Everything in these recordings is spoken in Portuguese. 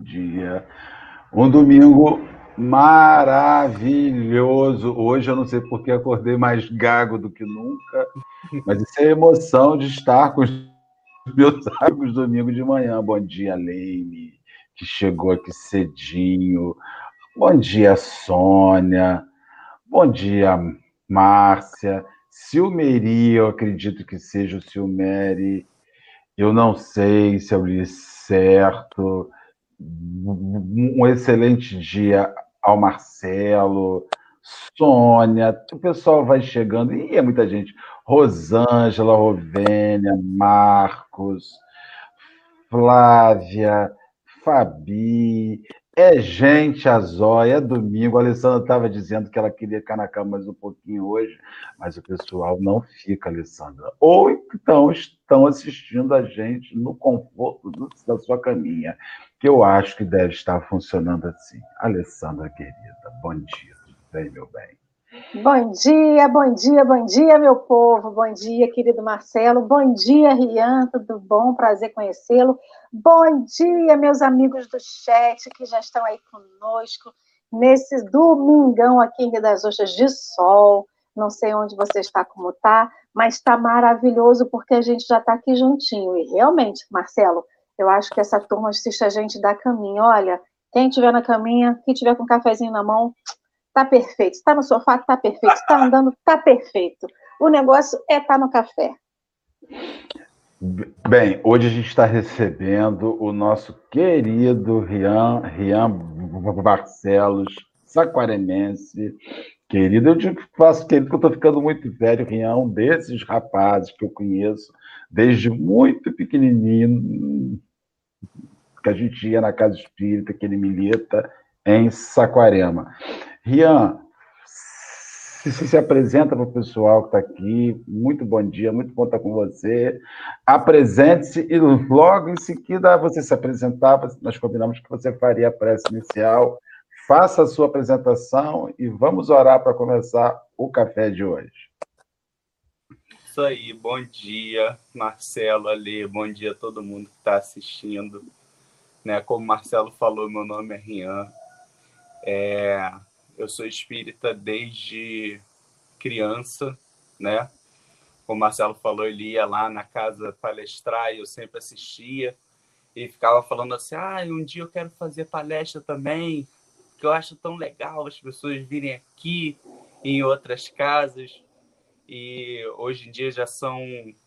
dia. Um domingo maravilhoso. Hoje eu não sei porque acordei mais gago do que nunca, mas isso é a emoção de estar com os meus amigos domingo de manhã. Bom dia, Leime, que chegou aqui cedinho. Bom dia, Sônia. Bom dia, Márcia. Silmeri, eu acredito que seja o Silmeri. Eu não sei se eu li certo. Um excelente dia ao Marcelo, Sônia, o pessoal vai chegando, e é muita gente. Rosângela, Rovênia, Marcos, Flávia, Fabi, é gente a zóia, é domingo. A Alessandra estava dizendo que ela queria ficar na cama mais um pouquinho hoje, mas o pessoal não fica, Alessandra. Ou então estão assistindo a gente no conforto da sua caminha, que eu acho que deve estar funcionando assim. Alessandra, querida, bom dia, bem, meu bem? Bom dia, bom dia, bom dia, meu povo. Bom dia, querido Marcelo. Bom dia, Rian. Tudo bom? Prazer conhecê-lo. Bom dia, meus amigos do chat que já estão aí conosco nesse domingão aqui em Rio das Ostras de sol. Não sei onde você está, como está, mas está maravilhoso porque a gente já está aqui juntinho. E realmente, Marcelo, eu acho que essa turma assiste a gente da caminho. Olha, quem estiver na caminha, quem estiver com um cafezinho na mão, Tá perfeito. Está no sofá, tá perfeito. Está andando, tá perfeito. O negócio é estar tá no café. Bem, hoje a gente está recebendo o nosso querido Rian, Rian Barcelos, saquaremense. Querido, eu digo que faço querido, porque eu estou ficando muito velho, Rian, um desses rapazes que eu conheço desde muito pequenininho, que a gente ia na casa espírita, que ele milita em Saquarema. Rian, se, se apresenta para o pessoal que está aqui. Muito bom dia, muito bom estar com você. Apresente-se e logo em seguida você se apresentar. Nós combinamos que você faria a prece inicial. Faça a sua apresentação e vamos orar para começar o café de hoje. Isso aí, bom dia, Marcelo, Ali, bom dia a todo mundo que está assistindo. Né, como o Marcelo falou, meu nome é Rian. É, eu sou espírita desde criança, né? Como o Marcelo falou, ele ia lá na casa palestrar e eu sempre assistia e ficava falando assim: ah, um dia eu quero fazer palestra também, que eu acho tão legal as pessoas virem aqui em outras casas. E hoje em dia já são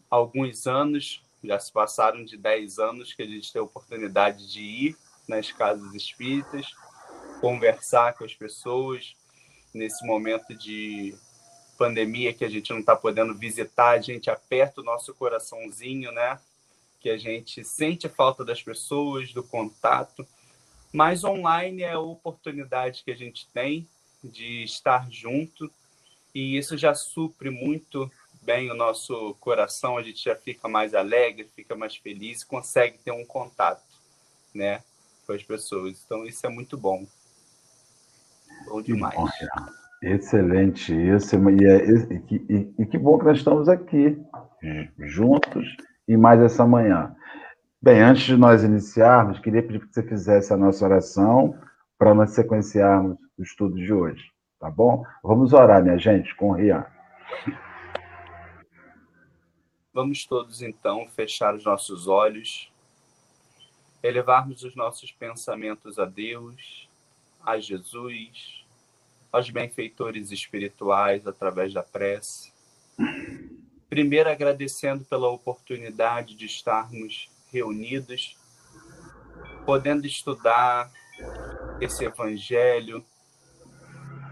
alguns anos, já se passaram de 10 anos que a gente tem a oportunidade de ir nas casas espíritas conversar com as pessoas nesse momento de pandemia que a gente não está podendo visitar, a gente aperta o nosso coraçãozinho, né? Que a gente sente a falta das pessoas, do contato, mas online é a oportunidade que a gente tem de estar junto e isso já supre muito bem o nosso coração, a gente já fica mais alegre, fica mais feliz, consegue ter um contato, né, com as pessoas. Então isso é muito bom. Bom demais. Bom, Excelente isso. E, é, e, e, e, que bom que nós estamos aqui, juntos, e mais essa manhã. Bem, antes de nós iniciarmos, queria pedir que você fizesse a nossa oração para nós sequenciarmos o estudo de hoje, tá bom? Vamos orar, minha gente, com o Rian. Vamos todos, então, fechar os nossos olhos, elevarmos os nossos pensamentos a Deus a Jesus, aos benfeitores espirituais através da prece. Primeiro, agradecendo pela oportunidade de estarmos reunidos, podendo estudar esse Evangelho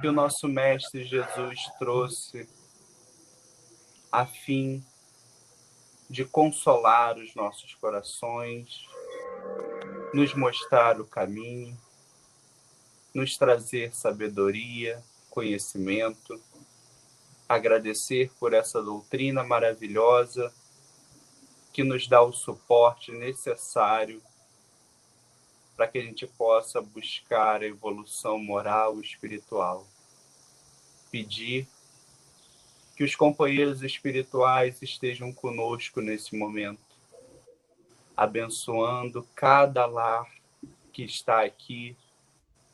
que o nosso Mestre Jesus trouxe a fim de consolar os nossos corações, nos mostrar o caminho nos trazer sabedoria, conhecimento, agradecer por essa doutrina maravilhosa que nos dá o suporte necessário para que a gente possa buscar a evolução moral e espiritual. Pedir que os companheiros espirituais estejam conosco nesse momento, abençoando cada lar que está aqui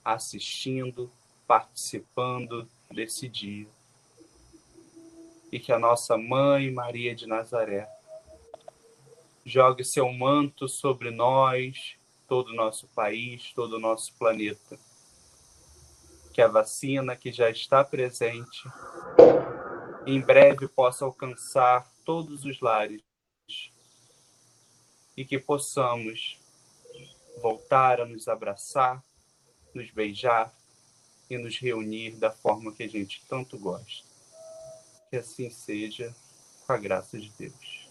assistindo, participando desse dia. E que a nossa mãe Maria de Nazaré jogue seu manto sobre nós, todo o nosso país, todo o nosso planeta. Que a vacina que já está presente em breve possa alcançar todos os lares e que possamos voltar a nos abraçar, nos beijar e nos reunir da forma que a gente tanto gosta. Que assim seja, com a graça de Deus.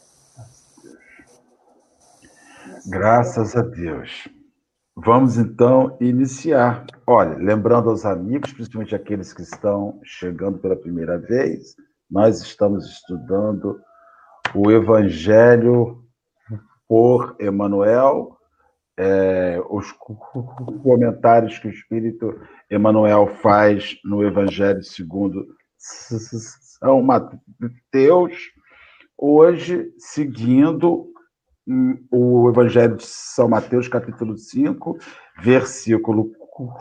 Graças a Deus. Vamos então iniciar. Olha, lembrando aos amigos, principalmente aqueles que estão chegando pela primeira vez, nós estamos estudando o Evangelho por Emmanuel, é, os comentários que o Espírito Emmanuel faz no Evangelho segundo São Mateus, hoje seguindo o Evangelho de São Mateus, capítulo 5, versículo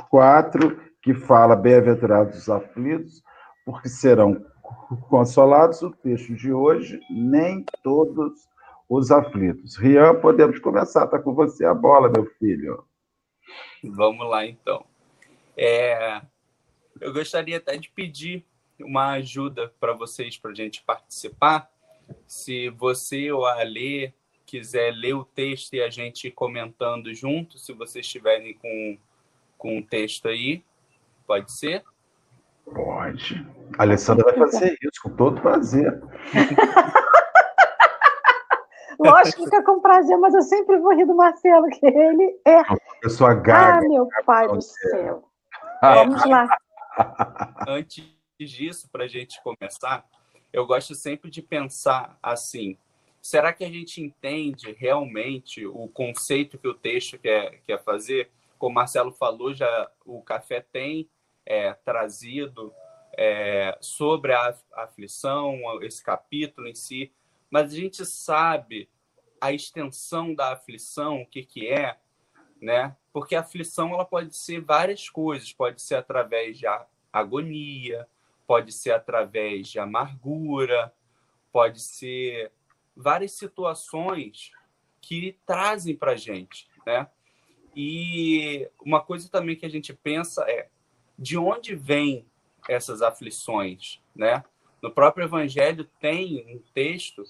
4, que fala: Bem-aventurados os aflitos, porque serão consolados. O texto de hoje, nem todos os aflitos. Rian, podemos começar. Está com você a bola, meu filho. Vamos lá, então. É, eu gostaria até de pedir uma ajuda para vocês, para a gente participar. Se você ou a Alê quiser ler o texto e a gente comentando junto, se vocês estiverem com, com o texto aí, pode ser? Pode. A Alessandra vai fazer isso com todo prazer. Lógico que é com prazer, mas eu sempre vou rir do Marcelo, que ele é. Pessoa gaga. Ah, meu pai do céu. Vamos lá. Antes disso, para a gente começar, eu gosto sempre de pensar assim: será que a gente entende realmente o conceito que o texto quer, quer fazer? Como o Marcelo falou, já o café tem é, trazido é, sobre a aflição, esse capítulo em si mas a gente sabe a extensão da aflição, o que, que é, né? Porque a aflição ela pode ser várias coisas, pode ser através de agonia, pode ser através de amargura, pode ser várias situações que trazem para gente, né? E uma coisa também que a gente pensa é de onde vêm essas aflições, né? No próprio Evangelho tem um texto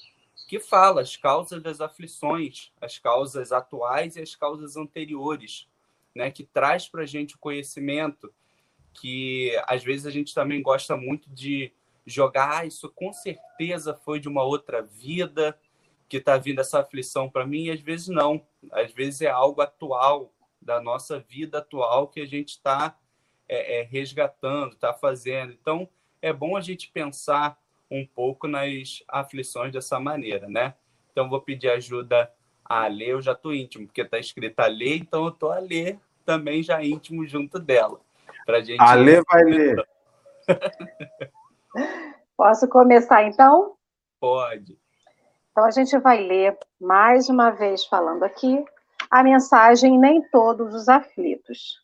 que fala as causas das aflições, as causas atuais e as causas anteriores, né? Que traz para a gente o conhecimento que às vezes a gente também gosta muito de jogar, ah, isso com certeza foi de uma outra vida que está vindo essa aflição para mim, e às vezes não. Às vezes é algo atual, da nossa vida atual, que a gente está é, é, resgatando, está fazendo. Então, é bom a gente pensar um pouco nas aflições dessa maneira, né? Então, vou pedir ajuda a ler, eu já estou íntimo, porque está escrito a ler, então eu estou a ler também já íntimo junto dela. Pra gente a ler vai ler. Posso começar então? Pode. Então a gente vai ler mais uma vez falando aqui a mensagem Nem Todos os Aflitos.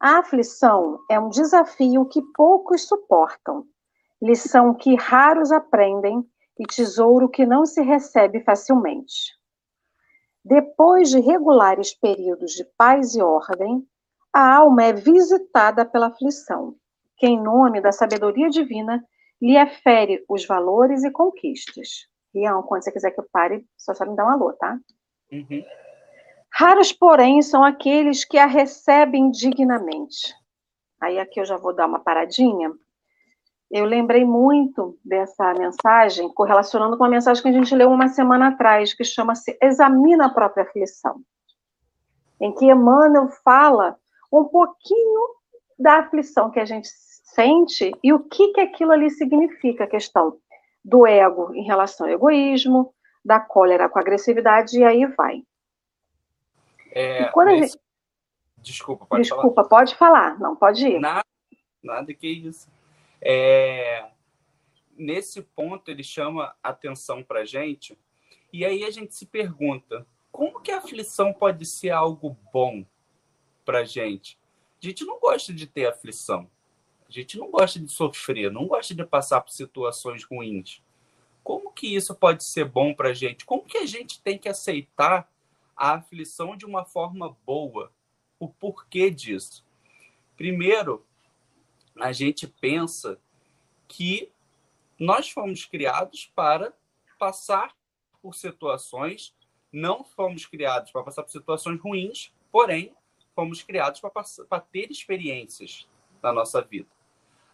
A aflição é um desafio que poucos suportam, lição que raros aprendem e tesouro que não se recebe facilmente. Depois de regulares períodos de paz e ordem, a alma é visitada pela aflição, que, em nome da sabedoria divina, lhe afere os valores e conquistas. Rian, quando você quiser que eu pare, só sabe me dar um alô, tá? Uhum. Raros, porém, são aqueles que a recebem dignamente. Aí aqui eu já vou dar uma paradinha. Eu lembrei muito dessa mensagem, correlacionando com a mensagem que a gente leu uma semana atrás, que chama-se Examina a própria aflição. Em que Emmanuel fala um pouquinho da aflição que a gente sente e o que, que aquilo ali significa, a questão do ego em relação ao egoísmo, da cólera com agressividade, e aí vai. É, nesse... gente... Desculpa, pode Desculpa, falar. pode falar. Não, pode ir. Nada, nada que isso. É... Nesse ponto, ele chama atenção para gente, e aí a gente se pergunta como que a aflição pode ser algo bom para gente? A gente não gosta de ter aflição. Gente não gosta de sofrer, não gosta de passar por situações ruins. Como que isso pode ser bom para a gente? Como que a gente tem que aceitar a aflição de uma forma boa? O porquê disso? Primeiro, a gente pensa que nós fomos criados para passar por situações, não fomos criados para passar por situações ruins, porém, fomos criados para ter experiências na nossa vida.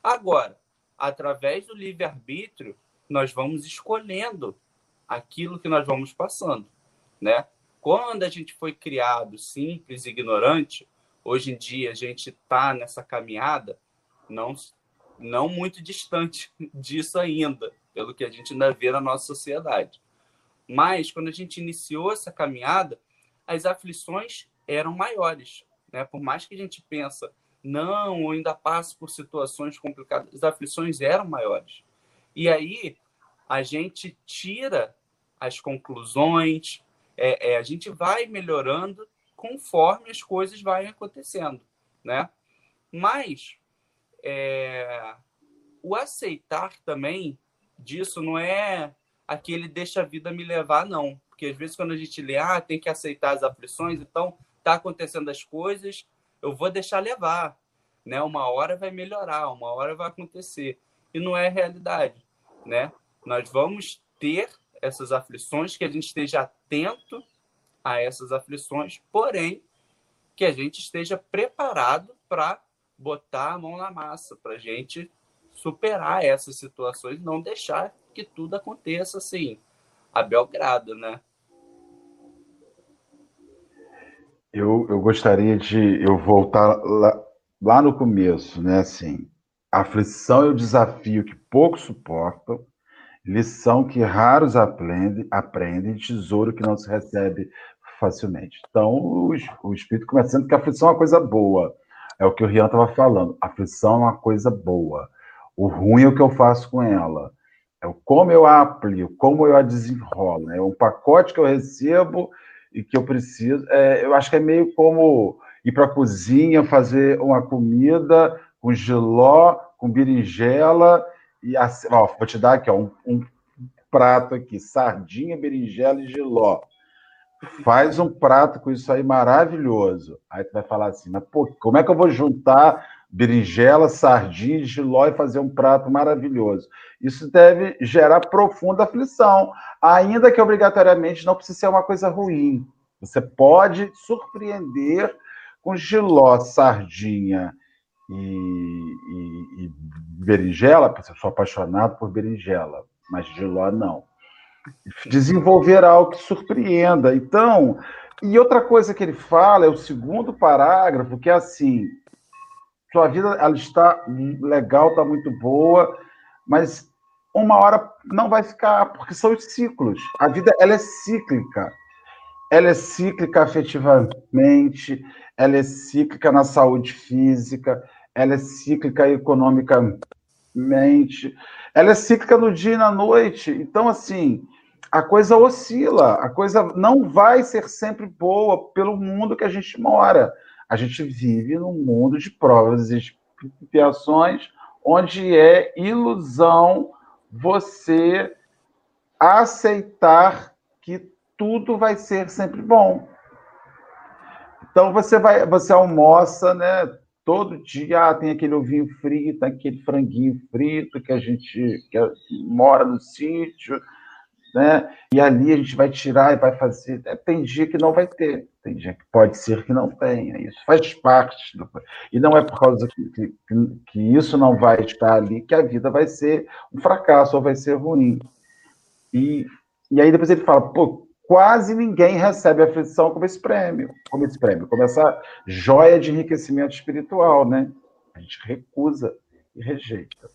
Agora, através do livre-arbítrio, nós vamos escolhendo aquilo que nós vamos passando, né? Quando a gente foi criado simples, ignorante, hoje em dia a gente está nessa caminhada, não não muito distante disso ainda, pelo que a gente ainda vê na nossa sociedade. Mas quando a gente iniciou essa caminhada, as aflições eram maiores, né? Por mais que a gente pensa, não, eu ainda passo por situações complicadas, as aflições eram maiores. E aí a gente tira as conclusões, é, é, a gente vai melhorando conforme as coisas vão acontecendo, né? Mas é, o aceitar também disso não é aquele deixa a vida me levar, não. Porque às vezes quando a gente lê, ah, tem que aceitar as aflições, então tá acontecendo as coisas, eu vou deixar levar, né? Uma hora vai melhorar, uma hora vai acontecer. E não é realidade, né? Nós vamos ter essas aflições, que a gente esteja atento a essas aflições, porém que a gente esteja preparado para botar a mão na massa, para a gente superar essas situações, não deixar que tudo aconteça assim, a Belgrado, né? Eu, eu gostaria de eu voltar lá, lá no começo, né? Assim, a aflição é o desafio que poucos suportam, lição que raros aprendem, tesouro que não se recebe facilmente. Então, o, o Espírito começa dizendo que a aflição é uma coisa boa. É o que o Rian estava falando. A aflição é uma coisa boa. O ruim é o que eu faço com ela. É o como eu a aplico, como eu a desenrolo. É um pacote que eu recebo e que eu preciso. É, eu acho que é meio como ir para a cozinha, fazer uma comida com giló, com berinjela e assim, ó, vou te dar aqui ó, um, um prato aqui, sardinha, berinjela e giló. Faz um prato com isso aí maravilhoso. Aí tu vai falar assim, mas pô, como é que eu vou juntar berinjela, sardinha giló e fazer um prato maravilhoso? Isso deve gerar profunda aflição, ainda que obrigatoriamente não precise ser uma coisa ruim. Você pode surpreender com giló, sardinha e, e, e berinjela, porque eu sou apaixonado por berinjela, mas giló não desenvolver algo que surpreenda. Então, e outra coisa que ele fala é o segundo parágrafo, que é assim: sua vida ela está legal, está muito boa, mas uma hora não vai ficar, porque são os ciclos. A vida ela é cíclica. Ela é cíclica afetivamente, ela é cíclica na saúde física, ela é cíclica economicamente, ela é cíclica no dia e na noite. Então, assim, a coisa oscila, a coisa não vai ser sempre boa pelo mundo que a gente mora. A gente vive num mundo de provas e expiações, onde é ilusão você aceitar que tudo vai ser sempre bom. Então você vai, você almoça, né? Todo dia ah, tem aquele ovinho frito, aquele franguinho frito que a gente que mora no sítio né? E ali a gente vai tirar e vai fazer. É, tem dia que não vai ter, tem dia que pode ser que não tenha. Isso faz parte. Do... E não é por causa que, que, que, isso não vai estar ali que a vida vai ser um fracasso ou vai ser ruim. E, e aí depois ele fala, pô, quase ninguém recebe aflição como esse prêmio, como esse prêmio, como essa joia de enriquecimento espiritual, né? A gente recusa e rejeita.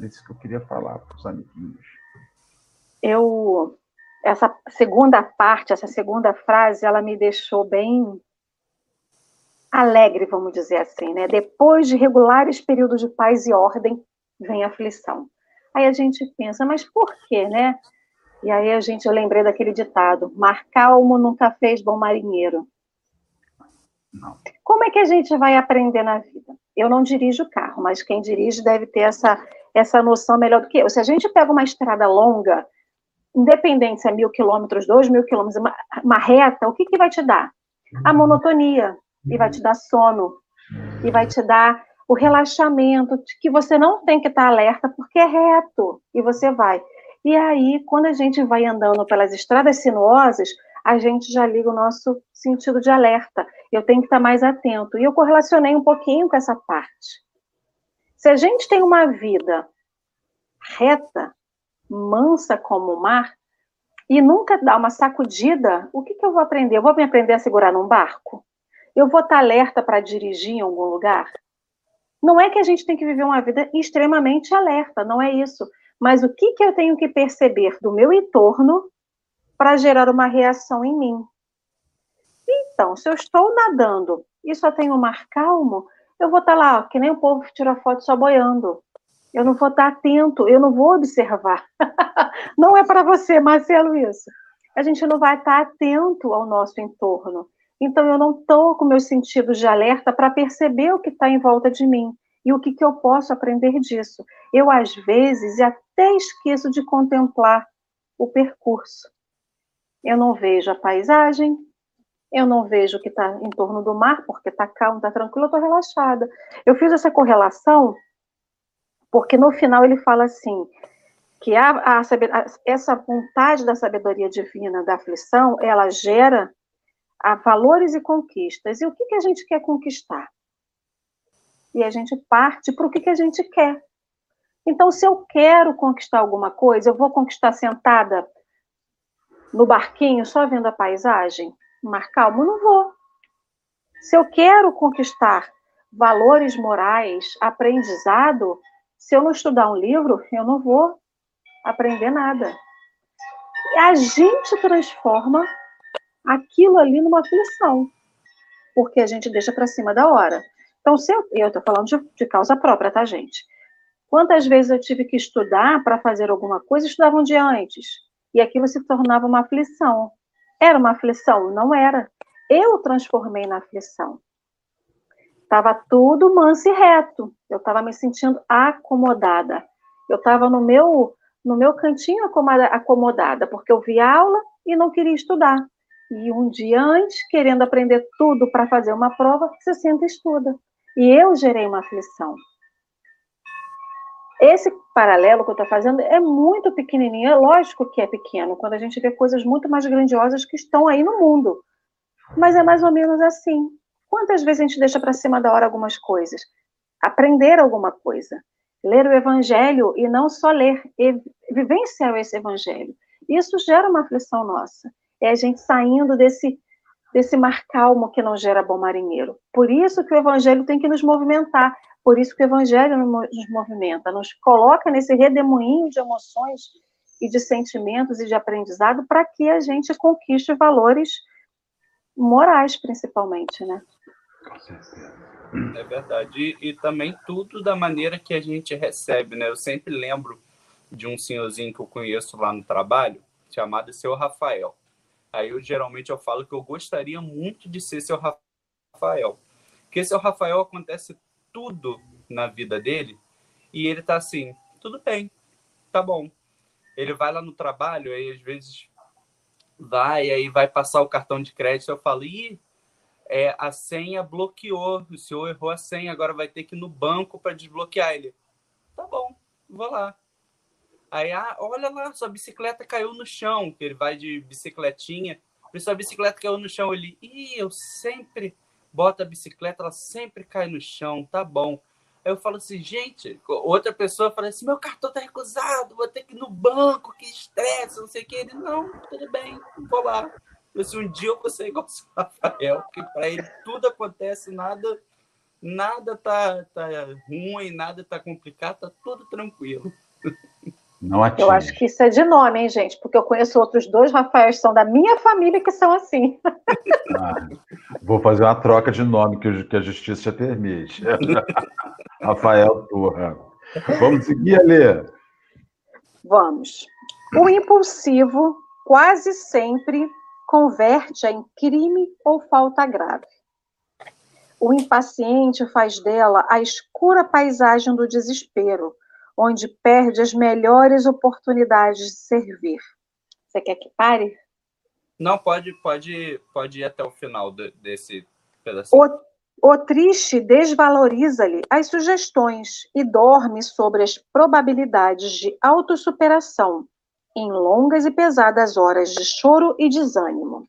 É isso que eu queria falar para os amiguinhos eu essa segunda parte, essa segunda frase, ela me deixou bem alegre, vamos dizer assim, né? Depois de regulares períodos de paz e ordem, vem a aflição. Aí a gente pensa, mas por quê, né? E aí a gente, eu lembrei daquele ditado: mar calmo nunca fez bom marinheiro. Não. Como é que a gente vai aprender na vida? Eu não dirijo carro, mas quem dirige deve ter essa, essa noção melhor do que eu. Se a gente pega uma estrada longa, independente se é mil quilômetros, dois mil quilômetros, uma, uma reta, o que, que vai te dar? A monotonia, e vai te dar sono, e vai te dar o relaxamento, que você não tem que estar alerta, porque é reto, e você vai. E aí, quando a gente vai andando pelas estradas sinuosas, a gente já liga o nosso sentido de alerta. Eu tenho que estar mais atento. E eu correlacionei um pouquinho com essa parte. Se a gente tem uma vida reta, mansa como o mar, e nunca dá uma sacudida, o que, que eu vou aprender? Eu vou me aprender a segurar num barco? Eu vou estar alerta para dirigir em algum lugar? Não é que a gente tem que viver uma vida extremamente alerta, não é isso. Mas o que, que eu tenho que perceber do meu entorno para gerar uma reação em mim? Então, se eu estou nadando e só tenho um mar calmo, eu vou estar lá, ó, que nem o povo que tira foto só boiando. Eu não vou estar atento, eu não vou observar. não é para você, Marcelo, isso. A gente não vai estar atento ao nosso entorno. Então, eu não estou com meus sentidos de alerta para perceber o que está em volta de mim e o que, que eu posso aprender disso. Eu, às vezes, até esqueço de contemplar o percurso. Eu não vejo a paisagem, eu não vejo o que está em torno do mar, porque está calmo, está tranquilo, eu estou relaxada. Eu fiz essa correlação porque no final ele fala assim, que a, a, a, essa vontade da sabedoria divina, da aflição, ela gera valores e conquistas. E o que, que a gente quer conquistar? E a gente parte para o que, que a gente quer. Então, se eu quero conquistar alguma coisa, eu vou conquistar sentada no barquinho, só vendo a paisagem? Mar calmo? Não vou. Se eu quero conquistar valores morais, aprendizado, se eu não estudar um livro, eu não vou aprender nada. E a gente transforma aquilo ali numa aflição, porque a gente deixa para cima da hora. Então, se eu estou falando de, de, causa própria, tá, gente? Quantas vezes eu tive que estudar para fazer alguma coisa, estudava um dia antes, e aquilo se tornava uma aflição. Era uma aflição? Não era. Eu transformei na aflição. Estava tudo manso e reto. Eu estava me sentindo acomodada. Eu estava no meu no meu cantinho acomodada, porque eu vi aula e não queria estudar. E um dia antes, querendo aprender tudo para fazer uma prova, você senta e estuda. E eu gerei uma aflição. Esse paralelo que eu estou fazendo é muito pequenininho, é lógico que é pequeno, quando a gente vê coisas muito mais grandiosas que estão aí no mundo. Mas é mais ou menos assim. Quantas vezes a gente deixa para cima da hora algumas coisas? Aprender alguma coisa. Ler o evangelho e não só ler, vivenciar esse evangelho. Isso gera uma aflição nossa é a gente saindo desse, desse mar calmo que não gera bom marinheiro. Por isso que o evangelho tem que nos movimentar, por isso que o evangelho nos movimenta, nos coloca nesse redemoinho de emoções e de sentimentos e de aprendizado para que a gente conquiste valores morais, principalmente, né? É verdade. E, e, também tudo da maneira que a gente recebe, né? Eu sempre lembro de um senhorzinho que eu conheço lá no trabalho, chamado Seu Rafael. Aí eu geralmente eu falo que eu gostaria muito de ser seu Rafael. Porque seu Rafael acontece tudo na vida dele e ele tá assim, tudo bem, tá bom. Ele vai lá no trabalho, aí às vezes vai, aí vai passar o cartão de crédito, eu falo, ih, é, a senha bloqueou, o senhor errou a senha, agora vai ter que ir no banco para desbloquear ele. Tá bom, vou lá. Aí, ah, olha lá, sua bicicleta caiu no chão, que ele vai de bicicletinha. E sua bicicleta caiu no chão. Ele, ih, eu sempre boto a bicicleta, ela sempre cai no chão, tá bom. Aí eu falo assim, gente, outra pessoa fala assim, meu cartão tá recusado, vou ter que ir no banco, que estresse, não sei o que. Ele, não, tudo bem, vou lá. Eu, assim, um dia eu vou ser igual o Rafael, porque para ele tudo acontece, nada nada tá, tá ruim, nada tá complicado, tá tudo tranquilo. Eu acho que isso é de nome, hein, gente? Porque eu conheço outros dois Rafaéis são da minha família que são assim. Ah, vou fazer uma troca de nome que, que a justiça permite. Rafael Turra. Vamos seguir, Alê? Vamos. O impulsivo quase sempre converte-a em crime ou falta grave. O impaciente faz dela a escura paisagem do desespero, onde perde as melhores oportunidades de servir. Você quer que pare? Não, pode, pode, pode ir até o final de, desse pedacinho. O, o triste desvaloriza-lhe as sugestões e dorme sobre as probabilidades de autossuperação em longas e pesadas horas de choro e desânimo.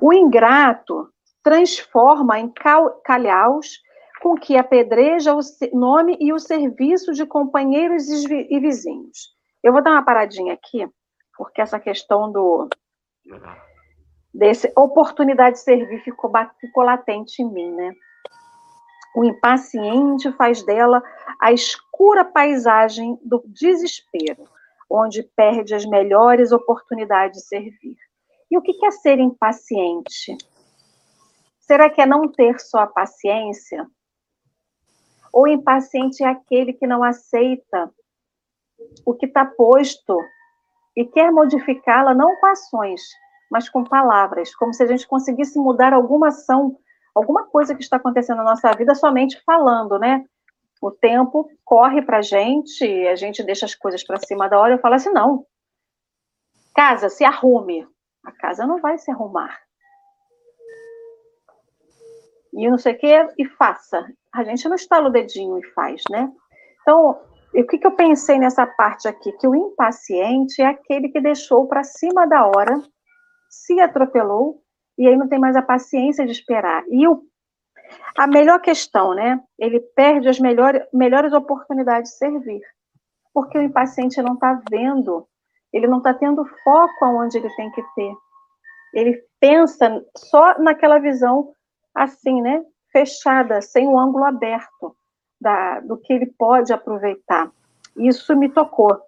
O ingrato transforma em calhaus com que apedreja o nome e o serviço de companheiros e vizinhos. Eu vou dar uma paradinha aqui, porque essa questão do desse oportunidade de servir ficou, ficou latente em mim, né? O impaciente faz dela a escura paisagem do desespero, onde perde as melhores oportunidades de servir. E o que é ser impaciente? Será que é não ter só a paciência? Ou impaciente é aquele que não aceita o que está posto e quer modificá-la não com ações, mas com palavras, como se a gente conseguisse mudar alguma ação, alguma coisa que está acontecendo na nossa vida somente falando, né? O tempo corre para a gente, a gente deixa as coisas para cima da hora e fala assim: não, casa, se arrume. A casa não vai se arrumar. E não sei o que, e faça. A gente não estala o dedinho e faz, né? Então, o que, que eu pensei nessa parte aqui? Que o impaciente é aquele que deixou para cima da hora, se atropelou, e aí não tem mais a paciência de esperar. E o, a melhor questão, né? Ele perde as melhores, melhores oportunidades de servir. Porque o impaciente não está vendo, ele não está tendo foco aonde ele tem que ter. Ele pensa só naquela visão assim, né? Fechada, sem o ângulo aberto da, do que ele pode aproveitar. Isso me tocou,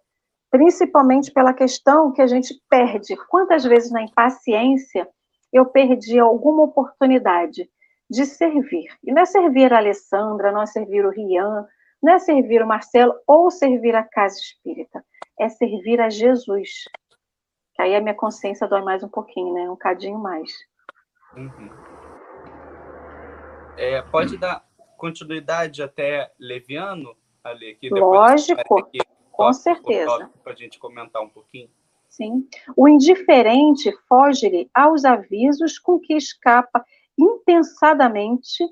principalmente pela questão que a gente perde. Quantas vezes na impaciência eu perdi alguma oportunidade de servir? E não é servir a Alessandra, não é servir o Rian, não é servir o Marcelo ou servir a casa espírita, é servir a Jesus. Que aí a minha consciência dói mais um pouquinho, né? Um cadinho mais. Uhum. É, pode dar continuidade até Leviano, ali aqui Lógico, aqui, com certeza. Para a gente comentar um pouquinho. Sim. O indiferente foge-lhe aos avisos com que escapa impensadamente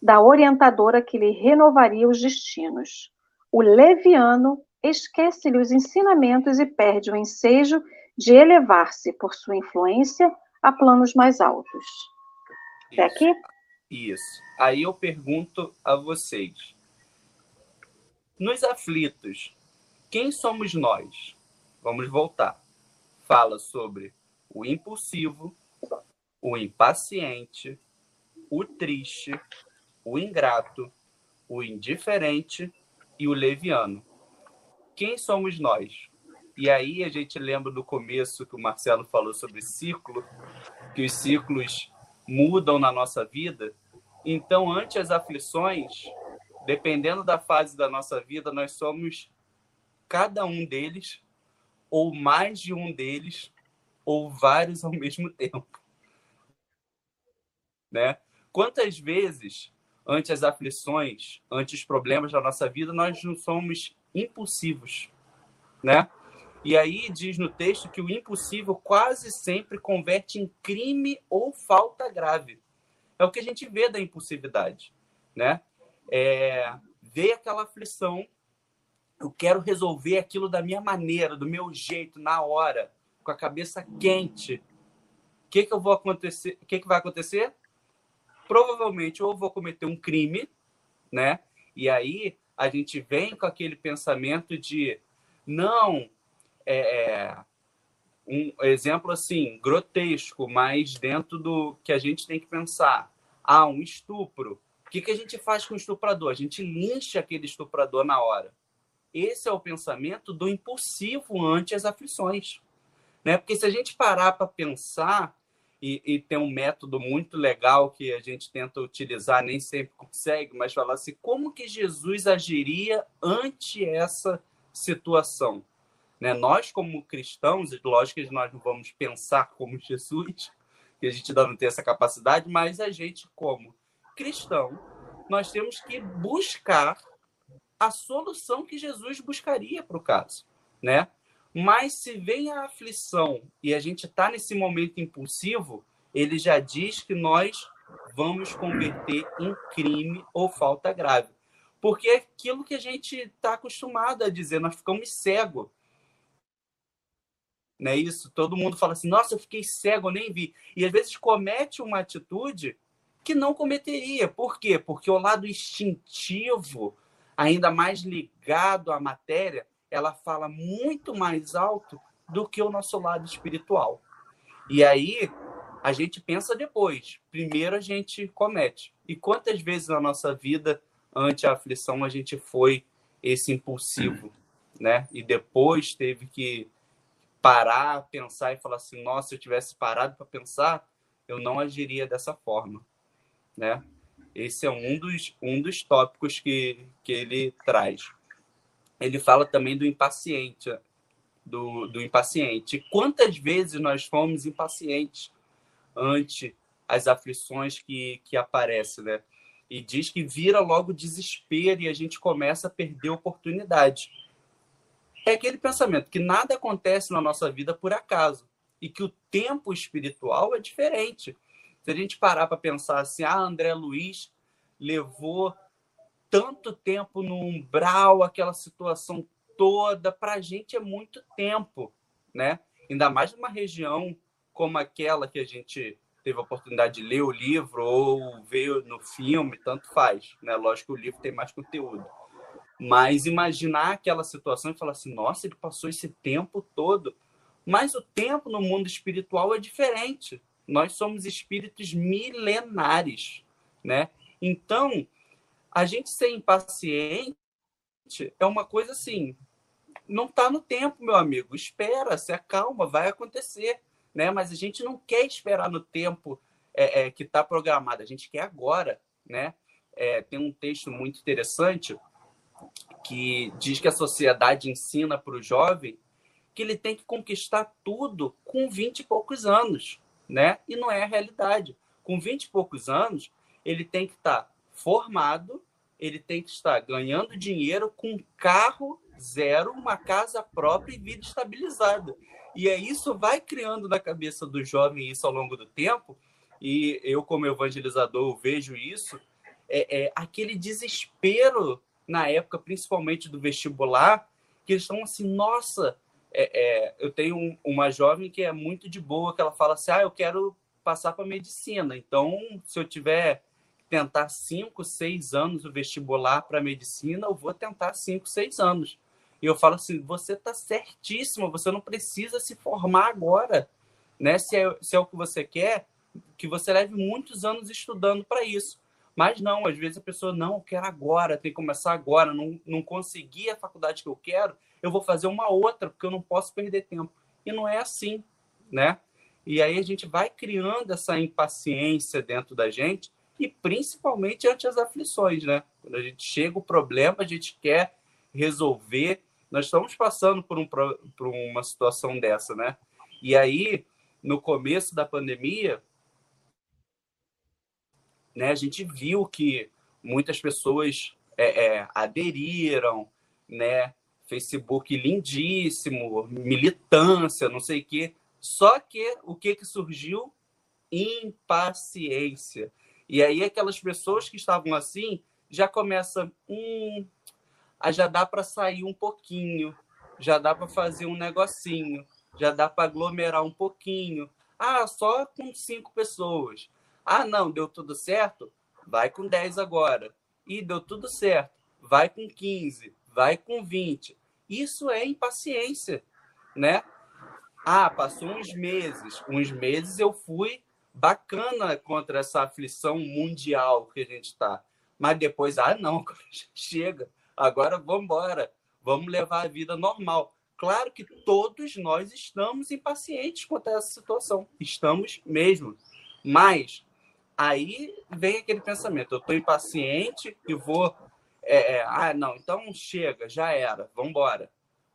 da orientadora que lhe renovaria os destinos. O leviano esquece-lhe os ensinamentos e perde o ensejo de elevar-se por sua influência a planos mais altos. Até aqui? Isso. Aí eu pergunto a vocês: nos aflitos, quem somos nós? Vamos voltar. Fala sobre o impulsivo, o impaciente, o triste, o ingrato, o indiferente e o leviano. Quem somos nós? E aí a gente lembra do começo que o Marcelo falou sobre ciclo, que os ciclos mudam na nossa vida. Então, ante as aflições, dependendo da fase da nossa vida, nós somos cada um deles, ou mais de um deles, ou vários ao mesmo tempo. Né? Quantas vezes, ante as aflições, ante os problemas da nossa vida, nós não somos impulsivos, né? E aí diz no texto que o impossível quase sempre converte em crime ou falta grave. É o que a gente vê da impulsividade, né? É, vê aquela aflição, eu quero resolver aquilo da minha maneira, do meu jeito, na hora, com a cabeça quente. O que que eu vou acontecer? O que que vai acontecer? Provavelmente ou vou cometer um crime, né? E aí a gente vem com aquele pensamento de não, é, é, um exemplo assim, grotesco, mas dentro do que a gente tem que pensar. Ah, um estupro. O que, que a gente faz com o estuprador? A gente lincha aquele estuprador na hora. Esse é o pensamento do impulsivo ante as aflições. Né? Porque se a gente parar para pensar, e, e tem um método muito legal que a gente tenta utilizar, nem sempre consegue, mas falar assim, como que Jesus agiria ante essa situação. Né? Nós, como cristãos, lógico que nós não vamos pensar como Jesus, que a gente ainda não tem essa capacidade, mas a gente, como cristão, nós temos que buscar a solução que Jesus buscaria para o caso, né? Mas se vem a aflição e a gente está nesse momento impulsivo, ele já diz que nós vamos converter em crime ou falta grave. Porque é aquilo que a gente está acostumado a dizer, nós ficamos cegos. Não é isso? Todo mundo fala assim, nossa, eu fiquei cego, eu nem vi. E às vezes comete uma atitude que não cometeria. Por quê? Porque o lado instintivo, ainda mais ligado à matéria, ela fala muito mais alto do que o nosso lado espiritual. E aí a gente pensa depois. Primeiro a gente comete. E quantas vezes na nossa vida, ante a aflição, a gente foi esse impulsivo, né? E depois teve que parar, pensar e falar assim: nossa, se eu tivesse parado para pensar, eu não agiria dessa forma, né? Esse é um dos, um dos tópicos que, que ele traz. Ele fala também do impaciente, do, do impaciente. Quantas vezes nós fomos impacientes ante as aflições que, que aparecem, né? E diz que vira logo desespero e a gente começa a perder oportunidade é aquele pensamento que nada acontece na nossa vida por acaso e que o tempo espiritual é diferente. Se a gente parar para pensar assim, ah, André Luiz levou tanto tempo no umbral, aquela situação toda, para a gente é muito tempo, né? Ainda mais numa região como aquela que a gente teve a oportunidade de ler o livro ou ver no filme, tanto faz, né? Lógico que o livro tem mais conteúdo. Mas imaginar aquela situação e falar assim, nossa, ele passou esse tempo todo. Mas o tempo no mundo espiritual é diferente. Nós somos espíritos milenares, né? Então, a gente ser impaciente é uma coisa assim, não está no tempo, meu amigo. Espera, se acalma, vai acontecer, né? Mas a gente não quer esperar no tempo é, é, que está programado. A gente quer agora, né? É, tem um texto muito interessante que diz que a sociedade ensina para o jovem que ele tem que conquistar tudo com 20 e poucos anos, né? E não é a realidade. Com 20 e poucos anos, ele tem que estar formado, ele tem que estar ganhando dinheiro com carro zero, uma casa própria e vida estabilizada. E é isso vai criando na cabeça do jovem isso ao longo do tempo. E eu, como evangelizador, vejo isso. É, é aquele desespero na época, principalmente do vestibular, que eles estão assim, nossa, é, é, eu tenho um, uma jovem que é muito de boa, que ela fala assim, ah, eu quero passar para medicina, então se eu tiver tentar cinco, seis anos o vestibular para medicina, eu vou tentar cinco, seis anos. E eu falo assim, você está certíssimo, você não precisa se formar agora, né? Se é, se é o que você quer, que você leve muitos anos estudando para isso. Mas não, às vezes a pessoa, não, eu quero agora, tem que começar agora, não, não consegui a faculdade que eu quero, eu vou fazer uma outra, porque eu não posso perder tempo. E não é assim, né? E aí a gente vai criando essa impaciência dentro da gente, e principalmente ante as aflições, né? Quando a gente chega o problema, a gente quer resolver. Nós estamos passando por, um, por uma situação dessa, né? E aí, no começo da pandemia, né, a gente viu que muitas pessoas é, é, aderiram, né? Facebook lindíssimo, militância, não sei o quê. Só que o que, que surgiu? Impaciência. E aí aquelas pessoas que estavam assim já começam, hum, já dá para sair um pouquinho, já dá para fazer um negocinho, já dá para aglomerar um pouquinho. Ah, só com cinco pessoas. Ah, não, deu tudo certo? Vai com 10 agora. E deu tudo certo. Vai com 15, vai com 20. Isso é impaciência, né? Ah, passou uns meses. Uns meses eu fui bacana contra essa aflição mundial que a gente está. Mas depois, ah, não, chega. Agora vamos embora. Vamos levar a vida normal. Claro que todos nós estamos impacientes contra essa situação. Estamos mesmo. Mas Aí vem aquele pensamento: eu estou impaciente e vou. É, é, ah, não, então chega, já era, vamos embora.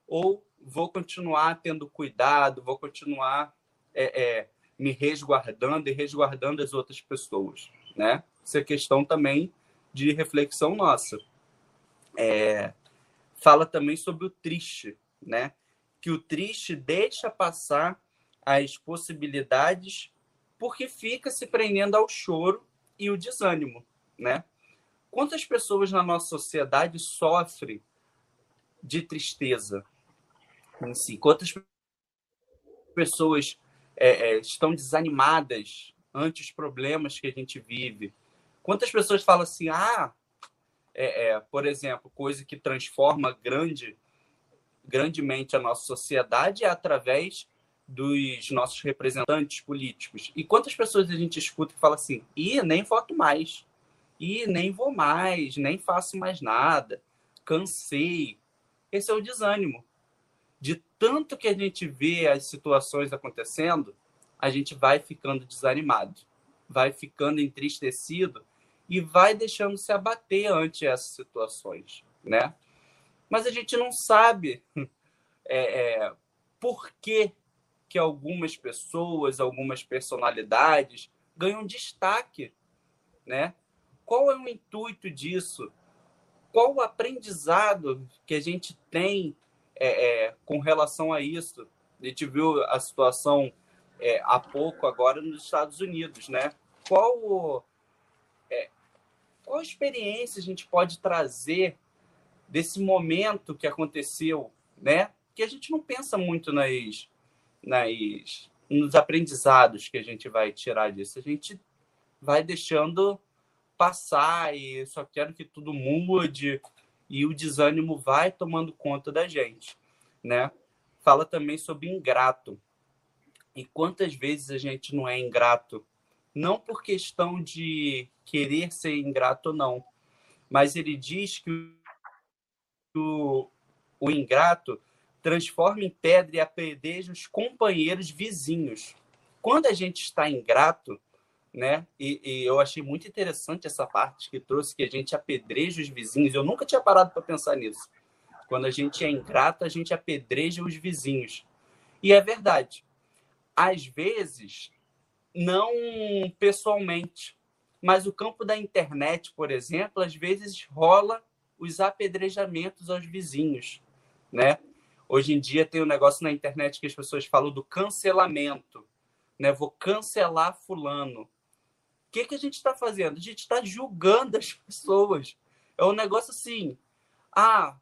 ou vou continuar tendo cuidado, vou continuar é, é, me resguardando e resguardando as outras pessoas, né? Isso é questão também de reflexão nossa. É, fala também sobre o triste, né? Que o triste deixa passar as possibilidades porque fica se prendendo ao choro e o desânimo, né? Quantas pessoas na nossa sociedade sofrem de tristeza em? Quantas pessoas é, é, estão desanimadas ante os problemas que a gente vive? Quantas pessoas falam assim, ah, é, é, por exemplo, coisa que transforma grande, grandemente a nossa sociedade é através dos nossos representantes políticos. E quantas pessoas a gente escuta que fala assim, e nem voto mais, e nem vou mais, nem faço mais nada, cansei. Esse é o desânimo. De tanto que a gente vê as situações acontecendo, a gente vai ficando desanimado, vai ficando entristecido e vai deixando se abater ante essas situações, né? Mas a gente não sabe é, é, por que, que algumas pessoas, algumas personalidades ganham destaque, né? Qual é o intuito disso? Qual o aprendizado que a gente tem é, é, com relação a isso? A gente viu a situação é, há pouco agora nos Estados Unidos, né? Qual o, é, qual experiência a gente pode trazer desse momento que aconteceu, né? Que a gente não pensa muito nas, nas nos aprendizados que a gente vai tirar disso. A gente vai deixando passar e só quero que tudo mude e o desânimo vai tomando conta da gente, né? Fala também sobre ingrato. E quantas vezes a gente não é ingrato não por questão de querer ser ingrato ou não, mas ele diz que o, o ingrato transforma em pedra e apedreja os companheiros vizinhos. Quando a gente está ingrato, né? E, e, eu achei muito interessante essa parte que trouxe que a gente apedreja os vizinhos. Eu nunca tinha parado para pensar nisso. Quando a gente é ingrato, a gente apedreja os vizinhos. E é verdade. Às vezes, não pessoalmente, mas o campo da internet, por exemplo, às vezes rola os apedrejamentos aos vizinhos, né? Hoje em dia tem um negócio na internet que as pessoas falam do cancelamento, né? Vou cancelar fulano. O que, que a gente está fazendo? A gente está julgando as pessoas. É um negócio assim, ah,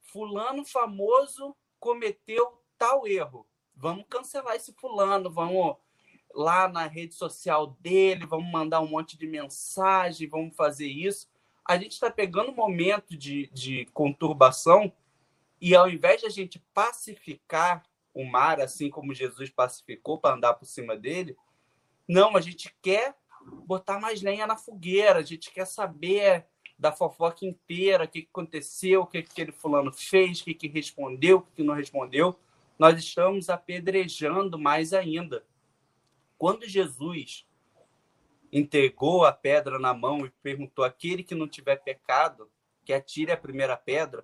fulano famoso cometeu tal erro. Vamos cancelar esse fulano, vamos lá na rede social dele, vamos mandar um monte de mensagem, vamos fazer isso. A gente está pegando um momento de, de conturbação e ao invés de a gente pacificar o mar, assim como Jesus pacificou para andar por cima dele, não, a gente quer botar mais lenha na fogueira, a gente quer saber da fofoca inteira, o que aconteceu, o que aquele fulano fez, o que respondeu, o que não respondeu. Nós estamos apedrejando mais ainda. Quando Jesus entregou a pedra na mão e perguntou: aquele que não tiver pecado, que atire a primeira pedra,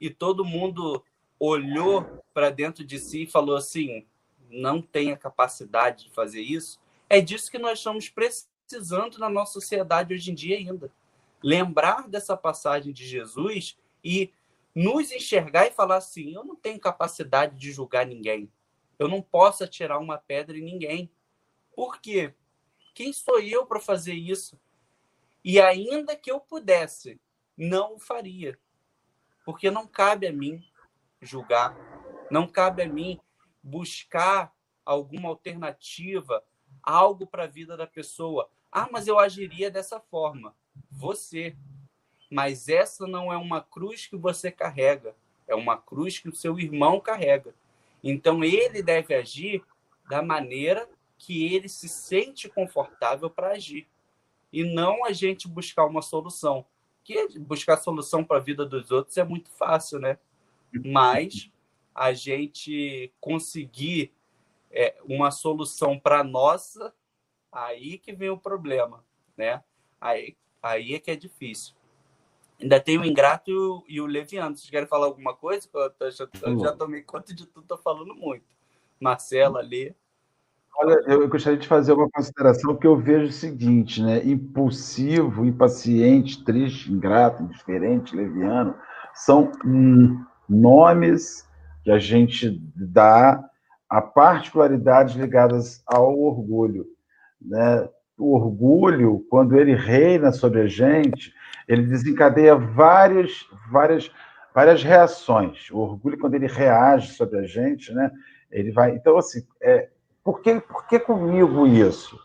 e todo mundo olhou para dentro de si e falou assim: não tem a capacidade de fazer isso. É disso que nós estamos precisando na nossa sociedade hoje em dia ainda. Lembrar dessa passagem de Jesus e nos enxergar e falar assim: eu não tenho capacidade de julgar ninguém. Eu não posso atirar uma pedra em ninguém. Por quê? Quem sou eu para fazer isso? E ainda que eu pudesse, não o faria. Porque não cabe a mim julgar, não cabe a mim buscar alguma alternativa, algo para a vida da pessoa. Ah, mas eu agiria dessa forma. Você. Mas essa não é uma cruz que você carrega, é uma cruz que o seu irmão carrega. Então ele deve agir da maneira que ele se sente confortável para agir. E não a gente buscar uma solução. Que buscar solução para a vida dos outros é muito fácil, né? Mas a gente conseguir é, uma solução para nossa, aí que vem o problema, né? Aí, aí é que é difícil. Ainda tem o ingrato e o leviano. Vocês querem falar alguma coisa? Eu já, eu já tomei conta de tudo, tô falando muito. Marcela, Lê. Olha, eu gostaria de fazer uma consideração que eu vejo o seguinte, né? Impulsivo, impaciente, triste, ingrato, indiferente, leviano, são hum, nomes que a gente dá a particularidades ligadas ao orgulho. Né? O orgulho, quando ele reina sobre a gente, ele desencadeia várias, várias, várias reações. O orgulho, quando ele reage sobre a gente, né? ele vai. Então, assim, é, por, que, por que comigo isso?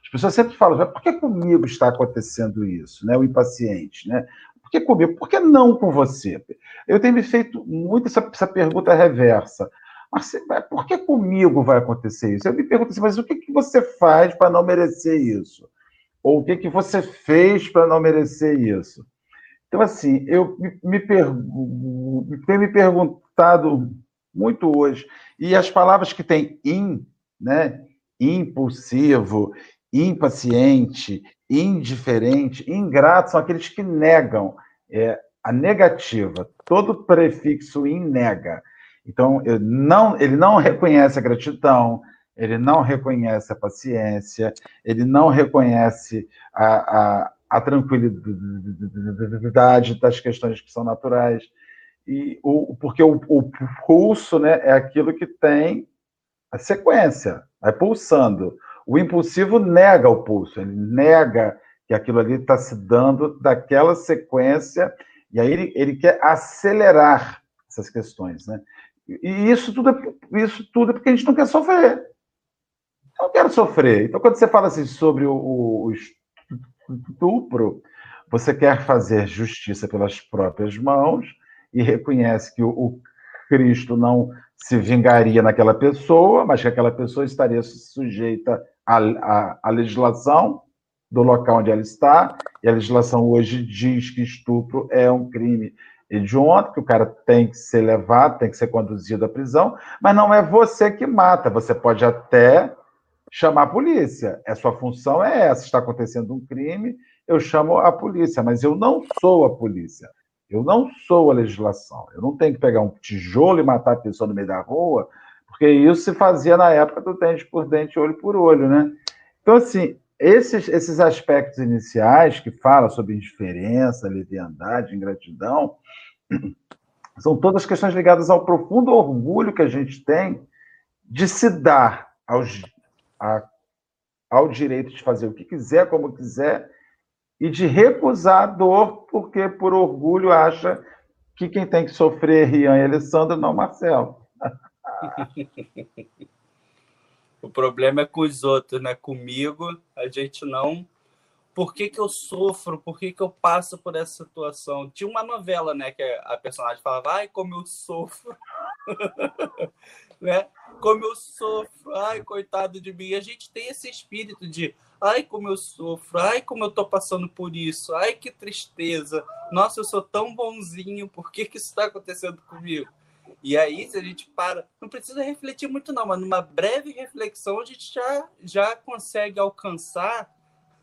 As pessoas sempre falam, por que comigo está acontecendo isso? Né? O impaciente, né? Por que comigo? Por que não com você? Eu tenho me feito muito essa, essa pergunta reversa. Mas por que comigo vai acontecer isso? Eu me pergunto assim, mas o que, que você faz para não merecer isso? Ou o que, que você fez para não merecer isso? Então, assim, eu me, me pergu tenho me perguntado muito hoje, e as palavras que tem in, né? impulsivo, impaciente, indiferente, ingrato, são aqueles que negam é, a negativa. Todo prefixo in nega. Então, não, ele não reconhece a gratidão, ele não reconhece a paciência, ele não reconhece a, a, a tranquilidade das questões que são naturais. E o, porque o, o pulso né, é aquilo que tem a sequência, vai pulsando. O impulsivo nega o pulso, ele nega que aquilo ali está se dando daquela sequência, e aí ele, ele quer acelerar essas questões. Né? E isso tudo, é, isso tudo é porque a gente não quer sofrer. Eu não quero sofrer. Então, quando você fala assim sobre o, o estupro, você quer fazer justiça pelas próprias mãos e reconhece que o, o Cristo não se vingaria naquela pessoa, mas que aquela pessoa estaria sujeita à, à, à, legislação do local onde ela está, e a legislação hoje diz que estupro é um crime hediondo, que o cara tem que ser levado, tem que ser conduzido à prisão, mas não é você que mata, você pode até chamar a polícia. A sua função é essa, está acontecendo um crime, eu chamo a polícia, mas eu não sou a polícia. Eu não sou a legislação. Eu não tenho que pegar um tijolo e matar a pessoa no meio da rua, porque isso se fazia na época do dente por dente, olho por olho, né? Então, assim, esses, esses aspectos iniciais que falam sobre indiferença, leviandade, ingratidão, são todas questões ligadas ao profundo orgulho que a gente tem de se dar aos, a, ao direito de fazer o que quiser, como quiser, e de recusar a dor, porque por orgulho acha que quem tem que sofrer é Rian e Alessandro, não Marcelo. o problema é com os outros, né? Comigo, a gente não por que, que eu sofro, por que, que eu passo por essa situação. Tinha uma novela, né, que a personagem falava, ai, como eu sofro, né? Como eu sofro, ai, coitado de mim. A gente tem esse espírito de, ai, como eu sofro, ai, como eu tô passando por isso, ai, que tristeza. Nossa, eu sou tão bonzinho, por que, que isso está acontecendo comigo? E aí, se a gente para, não precisa refletir muito, não, mas numa breve reflexão a gente já, já consegue alcançar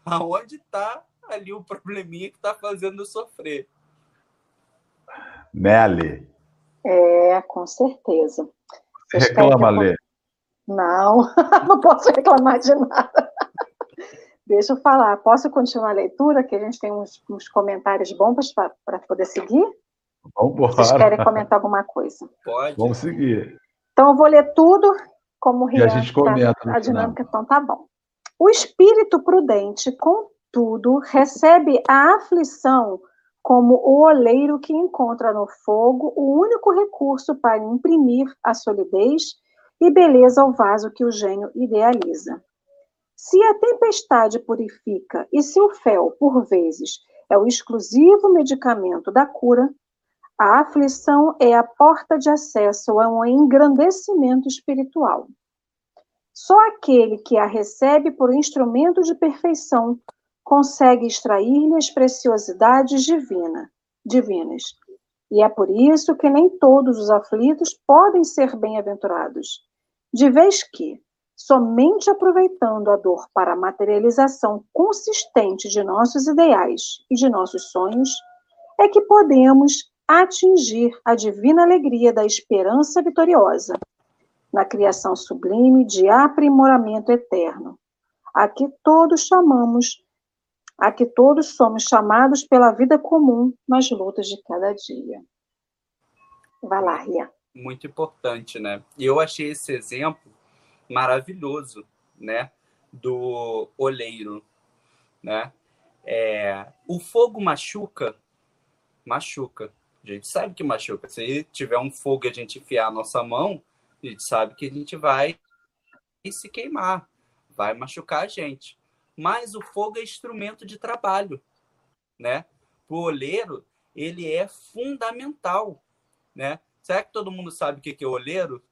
aonde está ali o probleminha que está fazendo eu sofrer. Nelly. É, com certeza. Você reclama, Lê? Não, não posso reclamar de nada. Deixa eu falar. Posso continuar a leitura? Que a gente tem uns, uns comentários bons para poder seguir? Vamos embora. Vocês querem comentar alguma coisa? Pode. Vamos seguir. Então, eu vou ler tudo como o Rian, E a gente comenta. Tá, a dinâmica, então tá bom. O espírito prudente, contudo, recebe a aflição como o oleiro que encontra no fogo o único recurso para imprimir a solidez e beleza ao vaso que o gênio idealiza. Se a tempestade purifica e se o fel, por vezes, é o exclusivo medicamento da cura, a aflição é a porta de acesso a um engrandecimento espiritual. Só aquele que a recebe por instrumento de perfeição consegue extrair-lhe as preciosidades divina, divinas. E é por isso que nem todos os aflitos podem ser bem-aventurados, de vez que, somente aproveitando a dor para a materialização consistente de nossos ideais e de nossos sonhos, é que podemos atingir a divina alegria da esperança vitoriosa, na criação sublime de aprimoramento eterno, a que todos chamamos, a que todos somos chamados pela vida comum nas lutas de cada dia. Vai lá, Ria. Muito importante, né? E eu achei esse exemplo maravilhoso, né? Do oleiro, né? É, o fogo machuca, machuca. A gente sabe que machuca. Se tiver um fogo e a gente enfiar a nossa mão, a gente sabe que a gente vai se queimar, vai machucar a gente. Mas o fogo é instrumento de trabalho, né? O oleiro, ele é fundamental, né? Será que todo mundo sabe o que é oleiro?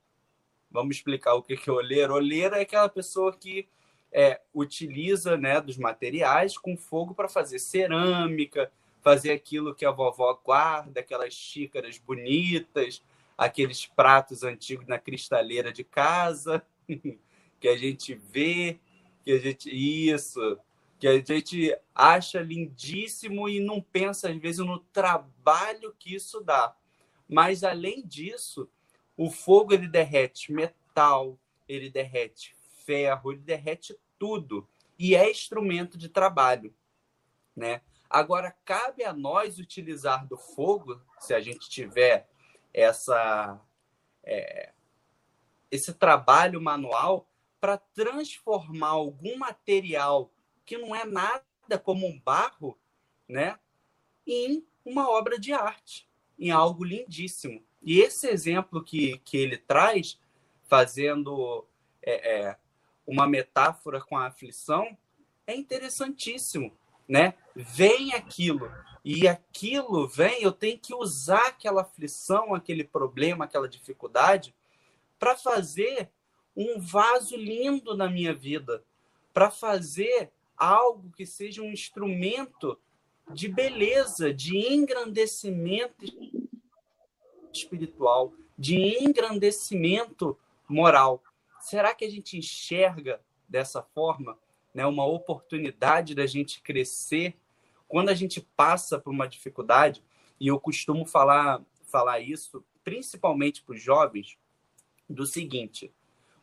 Vamos explicar o que é oleiro. Oleiro é aquela pessoa que é, utiliza né, dos materiais com fogo para fazer cerâmica, fazer aquilo que a vovó guarda, aquelas xícaras bonitas, aqueles pratos antigos na cristaleira de casa, que a gente vê, que a gente. Isso, que a gente acha lindíssimo e não pensa, às vezes, no trabalho que isso dá. Mas, além disso, o fogo ele derrete metal, ele derrete ferro, ele derrete tudo e é instrumento de trabalho, né? Agora cabe a nós utilizar do fogo, se a gente tiver essa é, esse trabalho manual para transformar algum material que não é nada como um barro, né, em uma obra de arte, em algo lindíssimo. E esse exemplo que, que ele traz, fazendo é, é, uma metáfora com a aflição, é interessantíssimo, né? Vem aquilo e aquilo vem, eu tenho que usar aquela aflição, aquele problema, aquela dificuldade para fazer um vaso lindo na minha vida, para fazer algo que seja um instrumento de beleza, de engrandecimento espiritual, de engrandecimento moral. Será que a gente enxerga dessa forma né, uma oportunidade da gente crescer quando a gente passa por uma dificuldade? E eu costumo falar, falar isso principalmente para os jovens, do seguinte: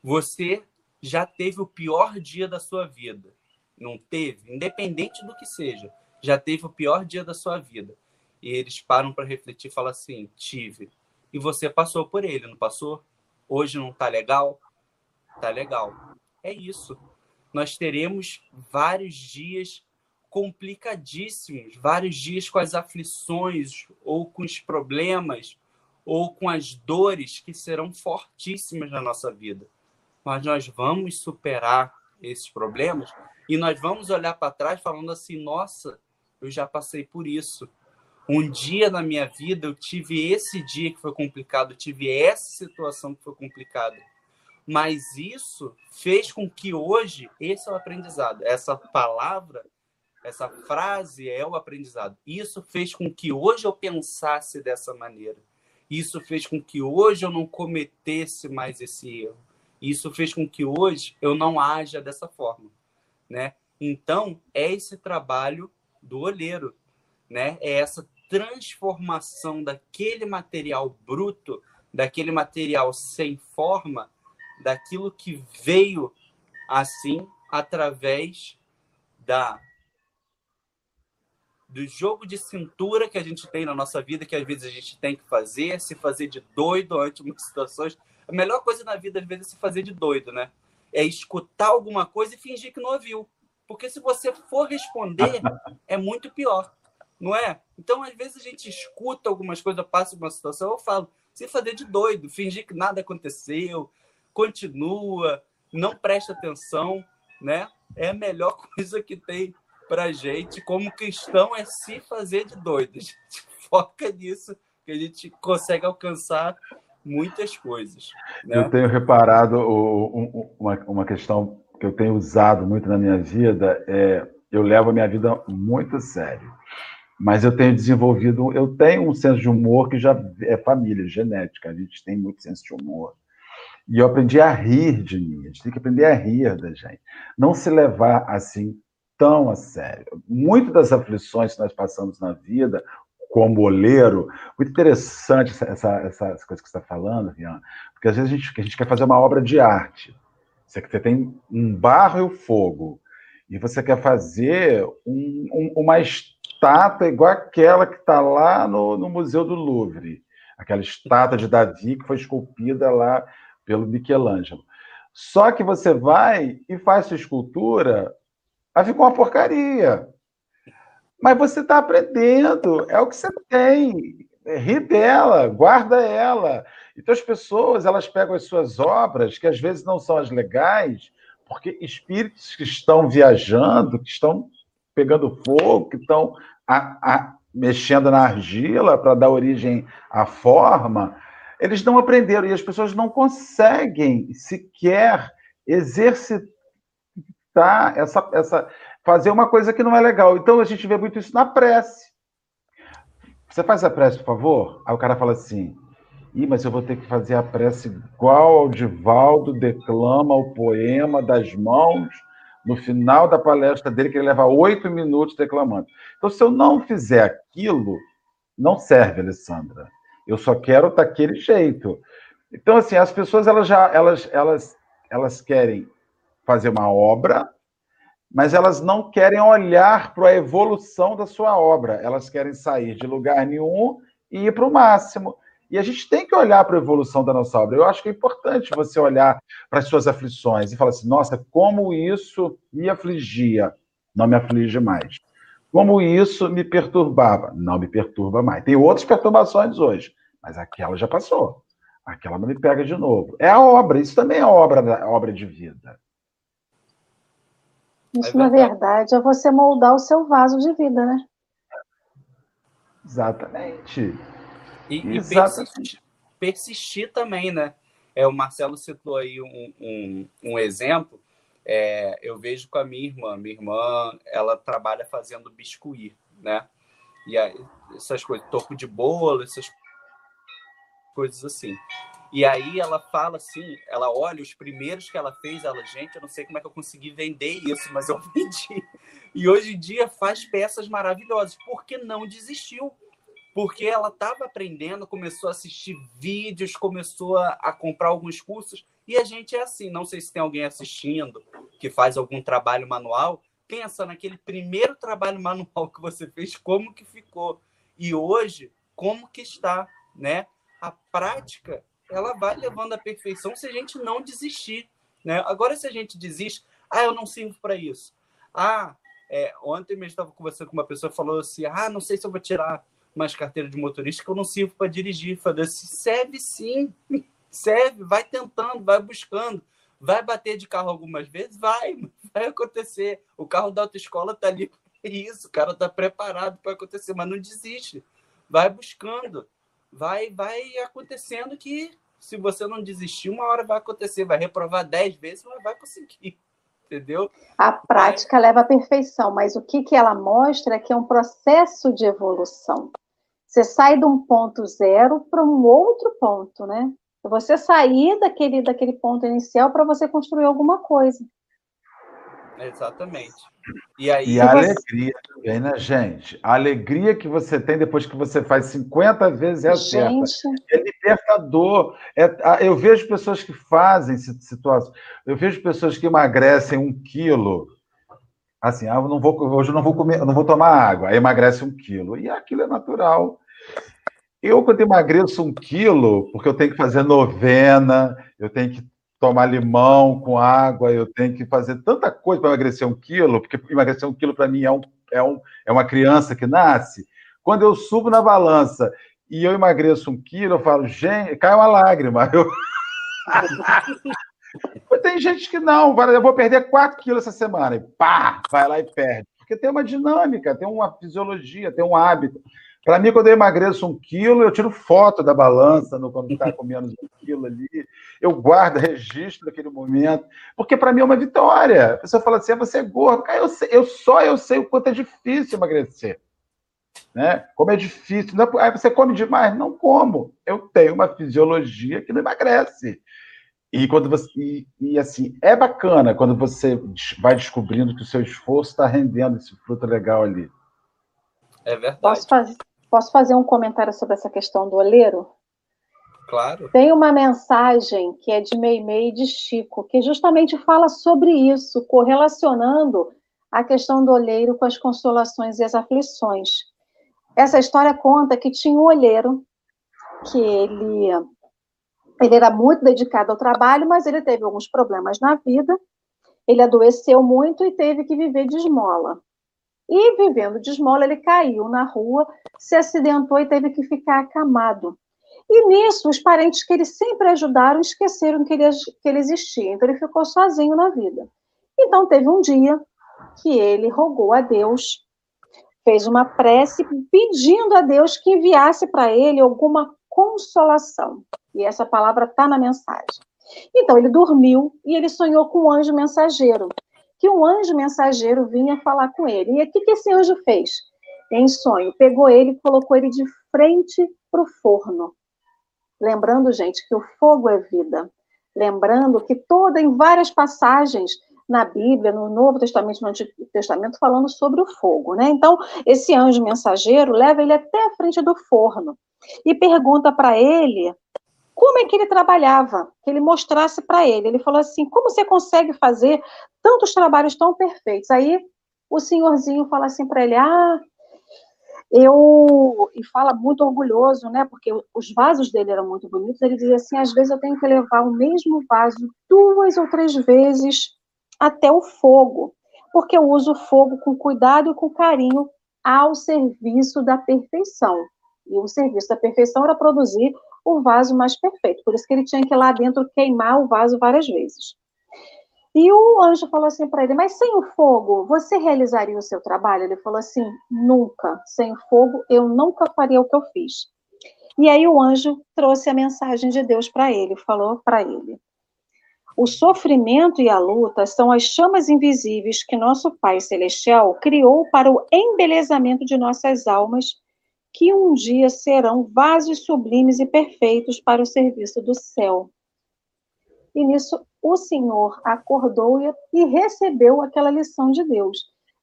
você já teve o pior dia da sua vida, não teve? Independente do que seja, já teve o pior dia da sua vida. E eles param para refletir e falam assim: tive. E você passou por ele, não passou? Hoje não está legal? Tá legal. É isso. Nós teremos vários dias complicadíssimos, vários dias com as aflições ou com os problemas ou com as dores que serão fortíssimas na nossa vida. Mas nós vamos superar esses problemas e nós vamos olhar para trás falando assim: nossa, eu já passei por isso. Um dia na minha vida eu tive esse dia que foi complicado, eu tive essa situação que foi complicada. Mas isso fez com que hoje, esse é o aprendizado, essa palavra, essa frase é o aprendizado. Isso fez com que hoje eu pensasse dessa maneira. Isso fez com que hoje eu não cometesse mais esse erro. Isso fez com que hoje eu não haja dessa forma, né? Então, é esse trabalho do olheiro, né? É essa transformação daquele material bruto, daquele material sem forma, daquilo que veio assim através da do jogo de cintura que a gente tem na nossa vida, que às vezes a gente tem que fazer, se fazer de doido ante muitas situações. A melhor coisa na vida, às vezes, é se fazer de doido, né? É escutar alguma coisa e fingir que não ouviu. Porque se você for responder, é muito pior, não é? Então, às vezes, a gente escuta algumas coisas, passa uma situação, eu falo, se fazer de doido, fingir que nada aconteceu, continua, não presta atenção, né? É a melhor coisa que tem para gente como cristão é se fazer de doido. A gente foca nisso que a gente consegue alcançar muitas coisas. Né? Eu tenho reparado uma, uma questão que eu tenho usado muito na minha vida é eu levo a minha vida muito a sério. Mas eu tenho desenvolvido, eu tenho um senso de humor que já é família, genética. A gente tem muito senso de humor. E eu aprendi a rir de mim. A gente tem que aprender a rir da gente. Não se levar assim tão a sério. Muitas das aflições que nós passamos na vida, como oleiro. Muito interessante essa, essa, essa coisa que você está falando, Rian, porque às vezes a gente, a gente quer fazer uma obra de arte. Você, você tem um barro e o fogo, e você quer fazer um, um, uma estátua igual aquela que está lá no, no Museu do Louvre, aquela estátua de Davi que foi esculpida lá pelo Michelangelo. Só que você vai e faz sua escultura, aí ficou uma porcaria. Mas você está aprendendo, é o que você tem. Ri dela, guarda ela. Então as pessoas elas pegam as suas obras, que às vezes não são as legais, porque espíritos que estão viajando, que estão pegando fogo, que estão a, a, mexendo na argila para dar origem à forma, eles não aprenderam e as pessoas não conseguem sequer exercitar essa, essa fazer uma coisa que não é legal. Então a gente vê muito isso na prece. Você faz a prece, por favor? Aí o cara fala assim: Ih, mas eu vou ter que fazer a prece igual ao Divaldo declama o poema das mãos no final da palestra dele, que ele leva oito minutos declamando. Então, se eu não fizer aquilo, não serve, Alessandra. Eu só quero daquele jeito. Então, assim, as pessoas elas já elas, elas, elas querem fazer uma obra mas elas não querem olhar para a evolução da sua obra. Elas querem sair de lugar nenhum e ir para o máximo. E a gente tem que olhar para a evolução da nossa obra. Eu acho que é importante você olhar para as suas aflições e falar assim: nossa, como isso me afligia, não me aflige mais. Como isso me perturbava, não me perturba mais. Tem outras perturbações hoje, mas aquela já passou. Aquela não me pega de novo. É a obra, isso também é obra, obra de vida. Isso, é na verdade, é você moldar o seu vaso de vida, né? Exatamente. E, Exatamente. e persistir, persistir, também, né? É, o Marcelo citou aí um, um, um exemplo. É, eu vejo com a minha irmã. Minha irmã, ela trabalha fazendo biscuit, né? E aí, essas coisas, topo de bolo, essas coisas assim. E aí ela fala assim, ela olha os primeiros que ela fez, ela, gente, eu não sei como é que eu consegui vender isso, mas eu vendi. E hoje em dia faz peças maravilhosas, porque não desistiu. Porque ela estava aprendendo, começou a assistir vídeos, começou a, a comprar alguns cursos. E a gente é assim, não sei se tem alguém assistindo que faz algum trabalho manual, pensa naquele primeiro trabalho manual que você fez, como que ficou. E hoje, como que está, né? A prática ela vai levando à perfeição se a gente não desistir. Né? Agora, se a gente desiste, ah, eu não sirvo para isso. Ah, é, ontem mesmo estava conversando com uma pessoa falou assim: ah, não sei se eu vou tirar mais carteira de motorista, que eu não sirvo para dirigir. Falei assim: serve sim, serve, vai tentando, vai buscando. Vai bater de carro algumas vezes? Vai, vai acontecer. O carro da autoescola está ali isso, o cara está preparado para acontecer, mas não desiste. Vai buscando vai vai acontecendo que se você não desistir, uma hora vai acontecer, vai reprovar dez vezes, mas vai conseguir. Entendeu? A prática é. leva à perfeição, mas o que, que ela mostra é que é um processo de evolução. Você sai de um ponto zero para um outro ponto, né? Você sair daquele, daquele ponto inicial para você construir alguma coisa. Exatamente. E, aí, e a você... alegria também, né, gente? A alegria que você tem depois que você faz 50 vezes é certa. É libertador. É, eu vejo pessoas que fazem situações. Eu vejo pessoas que emagrecem um quilo. Assim, ah, eu não vou, hoje eu não vou comer, não vou tomar água, aí emagrece um quilo. E aquilo é natural. Eu, quando emagreço um quilo, porque eu tenho que fazer novena, eu tenho que tomar limão com água, eu tenho que fazer tanta coisa para emagrecer um quilo, porque emagrecer um quilo para mim é, um, é, um, é uma criança que nasce. Quando eu subo na balança e eu emagreço um quilo, eu falo, gente, cai uma lágrima. Eu... Tem gente que não, eu vou perder 4 quilos essa semana, e pá, vai lá e perde. Porque tem uma dinâmica, tem uma fisiologia, tem um hábito. Para mim, quando eu emagreço um quilo, eu tiro foto da balança no, quando está com menos um quilo ali. Eu guardo, registro daquele momento. Porque para mim é uma vitória. A pessoa fala assim: ah, você é gordo. Cara, eu, sei, eu só eu sei o quanto é difícil emagrecer. Né? Como é difícil. Não, aí você come demais? Não como. Eu tenho uma fisiologia que não emagrece. E quando você e, e, assim é bacana quando você vai descobrindo que o seu esforço está rendendo esse fruto legal ali. É verdade. Posso fazer, Posso fazer um comentário sobre essa questão do oleiro? Claro. Tem uma mensagem que é de Meimei de Chico, que justamente fala sobre isso, correlacionando a questão do olheiro com as consolações e as aflições. Essa história conta que tinha um olheiro que ele ele era muito dedicado ao trabalho, mas ele teve alguns problemas na vida. Ele adoeceu muito e teve que viver de esmola. E vivendo de esmola, ele caiu na rua, se acidentou e teve que ficar acamado. E nisso, os parentes que ele sempre ajudaram esqueceram que ele, que ele existia. Então, ele ficou sozinho na vida. Então, teve um dia que ele rogou a Deus, fez uma prece pedindo a Deus que enviasse para ele alguma consolação. E essa palavra está na mensagem. Então, ele dormiu e ele sonhou com um anjo mensageiro, que um anjo mensageiro vinha falar com ele. E o que, esse anjo fez? Em sonho, pegou ele e colocou ele de frente para o forno. Lembrando, gente, que o fogo é vida. Lembrando que toda, em várias passagens na Bíblia, no Novo Testamento, no Antigo Testamento, falando sobre o fogo, né? Então, esse anjo mensageiro leva ele até a frente do forno e pergunta para ele como é que ele trabalhava, que ele mostrasse para ele. Ele falou assim: como você consegue fazer tantos trabalhos tão perfeitos? Aí o senhorzinho fala assim para ele: ah, eu e fala muito orgulhoso, né? Porque os vasos dele eram muito bonitos. Ele dizia assim: às vezes eu tenho que levar o mesmo vaso duas ou três vezes até o fogo, porque eu uso o fogo com cuidado e com carinho ao serviço da perfeição. E o serviço da perfeição era produzir o vaso mais perfeito. Por isso que ele tinha que ir lá dentro queimar o vaso várias vezes. E o anjo falou assim para ele: Mas sem o fogo, você realizaria o seu trabalho? Ele falou assim: Nunca. Sem o fogo, eu nunca faria o que eu fiz. E aí o anjo trouxe a mensagem de Deus para ele, falou para ele: O sofrimento e a luta são as chamas invisíveis que nosso Pai Celestial criou para o embelezamento de nossas almas, que um dia serão vasos sublimes e perfeitos para o serviço do céu. E nisso o Senhor acordou e recebeu aquela lição de Deus.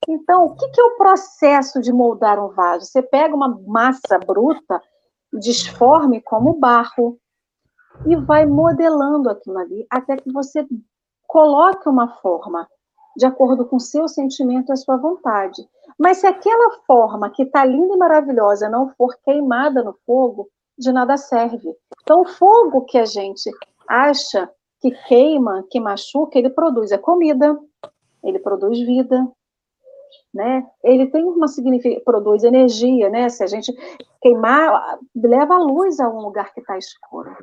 Então, o que é o processo de moldar um vaso? Você pega uma massa bruta, disforme como barro, e vai modelando aquilo ali, até que você coloque uma forma de acordo com seu sentimento e a sua vontade. Mas se aquela forma que está linda e maravilhosa não for queimada no fogo, de nada serve. Então, o fogo que a gente acha que queima, que machuca, ele produz a comida, ele produz vida, né? Ele tem uma significação, produz energia, né? Se a gente queimar, leva a luz a um lugar que está escuro.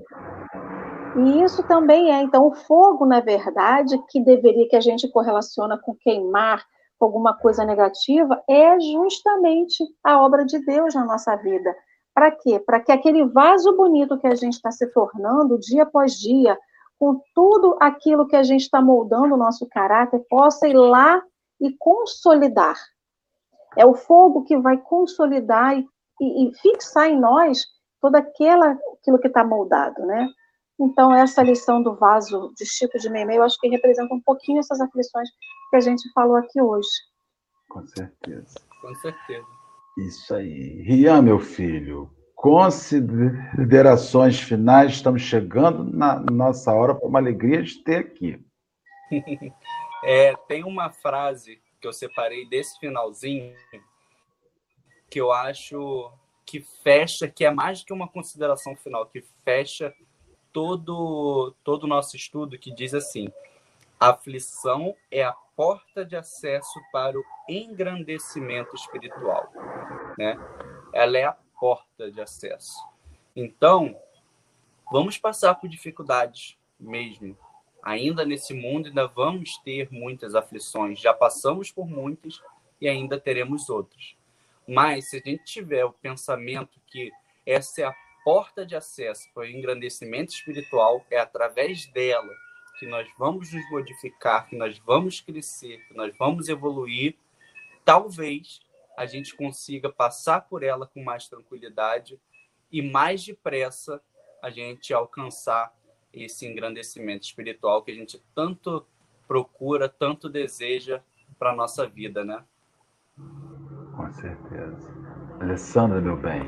E isso também é, então, o fogo, na verdade, que deveria que a gente correlaciona com queimar, com alguma coisa negativa, é justamente a obra de Deus na nossa vida. Para quê? Para que aquele vaso bonito que a gente está se tornando dia após dia, com tudo aquilo que a gente está moldando o nosso caráter, possa ir lá e consolidar. É o fogo que vai consolidar e, e, e fixar em nós toda aquela, aquilo que está moldado, né? Então, essa lição do vaso de Chico de Meimei, eu acho que representa um pouquinho essas aflições que a gente falou aqui hoje. Com certeza. Com certeza. Isso aí. Rian, meu filho, considerações finais, estamos chegando na nossa hora para uma alegria de ter aqui. É, tem uma frase que eu separei desse finalzinho que eu acho que fecha, que é mais do que uma consideração final, que fecha todo todo o nosso estudo, que diz assim: a aflição é a porta de acesso para o engrandecimento espiritual, né? Ela é a porta de acesso. Então, vamos passar por dificuldades mesmo. Ainda nesse mundo, ainda vamos ter muitas aflições. Já passamos por muitas e ainda teremos outras. Mas se a gente tiver o pensamento que essa é a porta de acesso para o engrandecimento espiritual, é através dela que nós vamos nos modificar, que nós vamos crescer, que nós vamos evoluir, talvez a gente consiga passar por ela com mais tranquilidade e mais depressa a gente alcançar esse engrandecimento espiritual que a gente tanto procura, tanto deseja para a nossa vida, né? Com certeza. Alessandra, meu bem.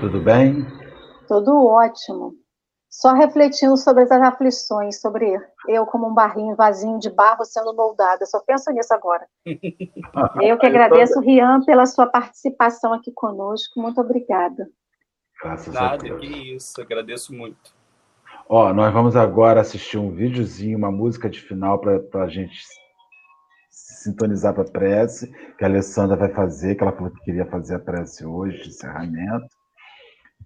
Tudo bem? Tudo ótimo. Só refletindo sobre as aflições, sobre eu como um barrinho vazio de barro sendo moldada. Só penso nisso agora. eu que agradeço, Rian, pela sua participação aqui conosco. Muito obrigada. Graças Nada, a Deus. que isso. Agradeço muito. Ó, nós vamos agora assistir um videozinho, uma música de final para a gente sintonizar para a prece, que a Alessandra vai fazer, que ela falou que queria fazer a prece hoje, de encerramento.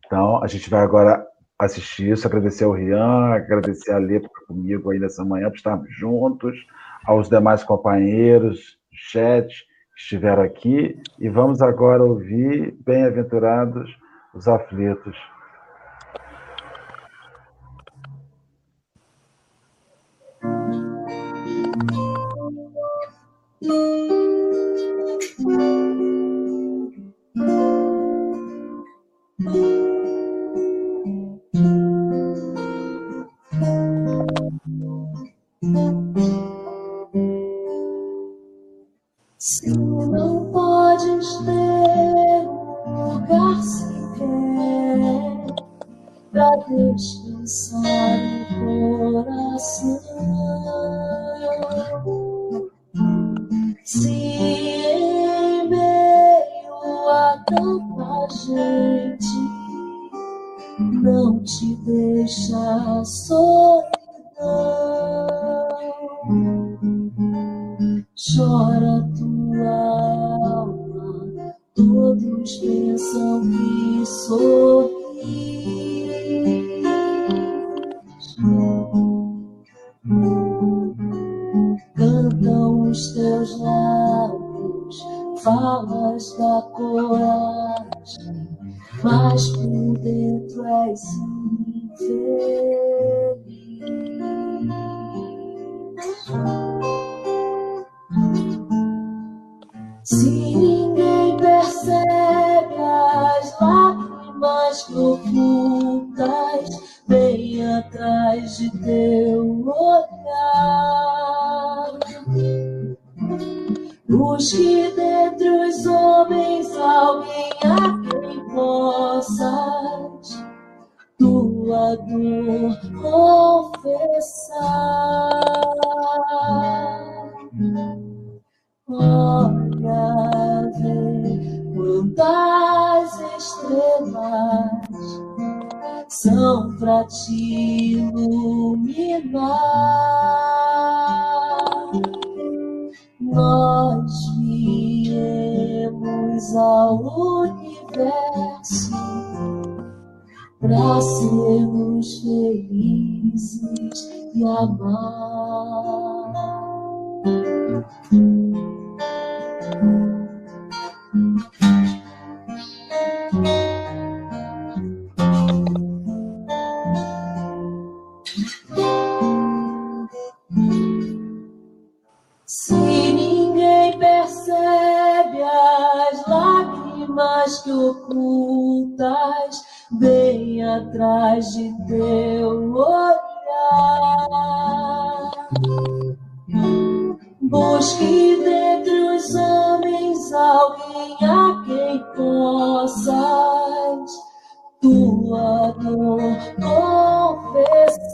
Então, a gente vai agora assistir isso, agradecer ao Rian, agradecer a Lê comigo aí nessa manhã, por estarmos juntos, aos demais companheiros chat que estiveram aqui, e vamos agora ouvir Bem-aventurados os aflitos. Não te deixa solidão. Chora tua alma, todos pensam que sorri. Teu olhar, busque dentre os homens alguém a quem possas tua dor confessar.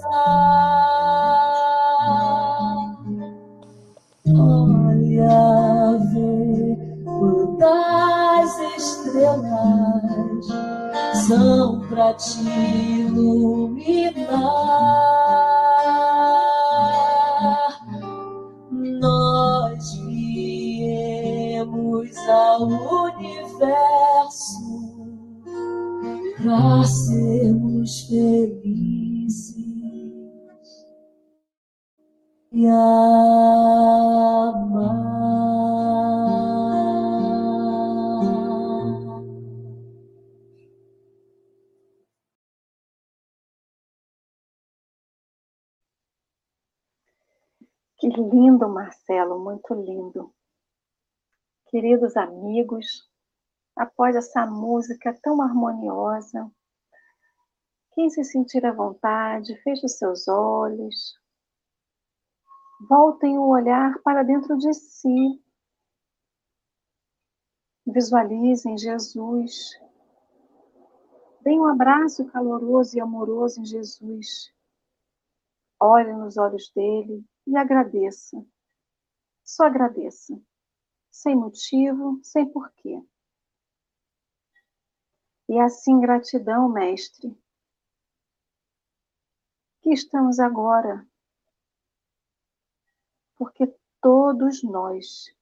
Olha, vê quantas estrelas são para te iluminar. Nós muito lindo. Queridos amigos, após essa música tão harmoniosa, quem se sentir à vontade, feche os seus olhos, voltem o olhar para dentro de si. Visualizem Jesus. Deem um abraço caloroso e amoroso em Jesus. Olhe nos olhos dele e agradeça. Só agradeça. Sem motivo, sem porquê. E assim, gratidão, Mestre, que estamos agora, porque todos nós,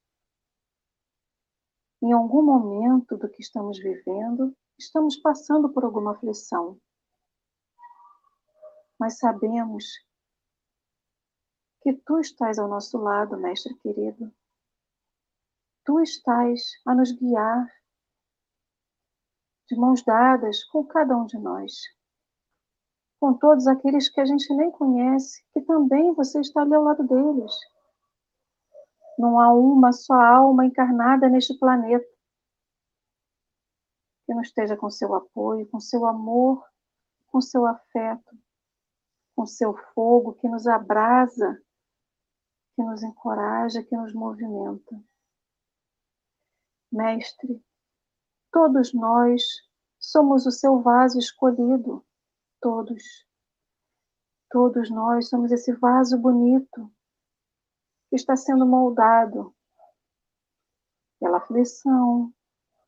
em algum momento do que estamos vivendo, estamos passando por alguma aflição. Mas sabemos que tu estás ao nosso lado, Mestre querido. Tu estás a nos guiar de mãos dadas com cada um de nós. Com todos aqueles que a gente nem conhece, que também você está ali ao lado deles. Não há uma só alma encarnada neste planeta que não esteja com seu apoio, com seu amor, com seu afeto, com seu fogo que nos abrasa, que nos encoraja, que nos movimenta. Mestre, Todos nós somos o seu vaso escolhido. Todos. Todos nós somos esse vaso bonito que está sendo moldado pela aflição,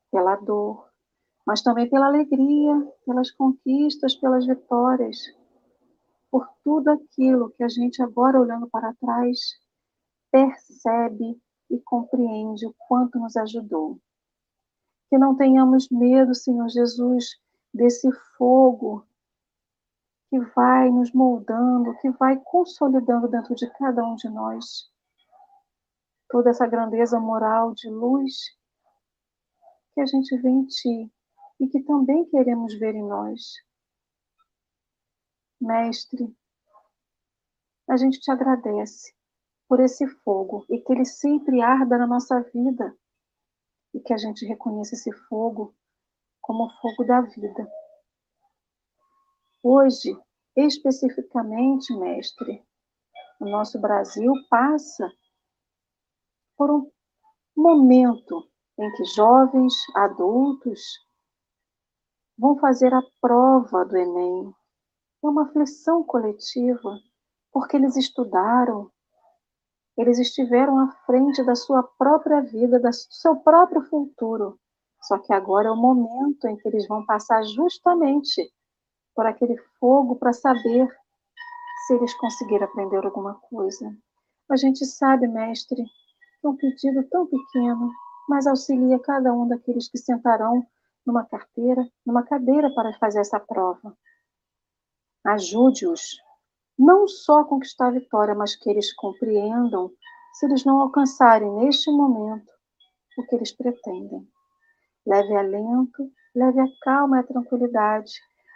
pela dor, mas também pela alegria, pelas conquistas, pelas vitórias, por tudo aquilo que a gente agora olhando para trás percebe e compreende o quanto nos ajudou. Que não tenhamos medo, Senhor Jesus, desse fogo que vai nos moldando, que vai consolidando dentro de cada um de nós toda essa grandeza moral de luz que a gente vê em Ti e que também queremos ver em nós. Mestre, a gente te agradece por esse fogo e que ele sempre arda na nossa vida e que a gente reconheça esse fogo como o fogo da vida. Hoje, especificamente, mestre, o nosso Brasil passa por um momento em que jovens, adultos vão fazer a prova do Enem. É uma aflição coletiva, porque eles estudaram, eles estiveram à frente da sua própria vida, do seu próprio futuro. Só que agora é o momento em que eles vão passar justamente por aquele fogo para saber se eles conseguiram aprender alguma coisa. A gente sabe, mestre, que um pedido tão pequeno, mas auxilia cada um daqueles que sentarão numa carteira, numa cadeira para fazer essa prova. Ajude-os não só conquistar a vitória, mas que eles compreendam se eles não alcançarem neste momento o que eles pretendem. Leve alento, leve a calma e a tranquilidade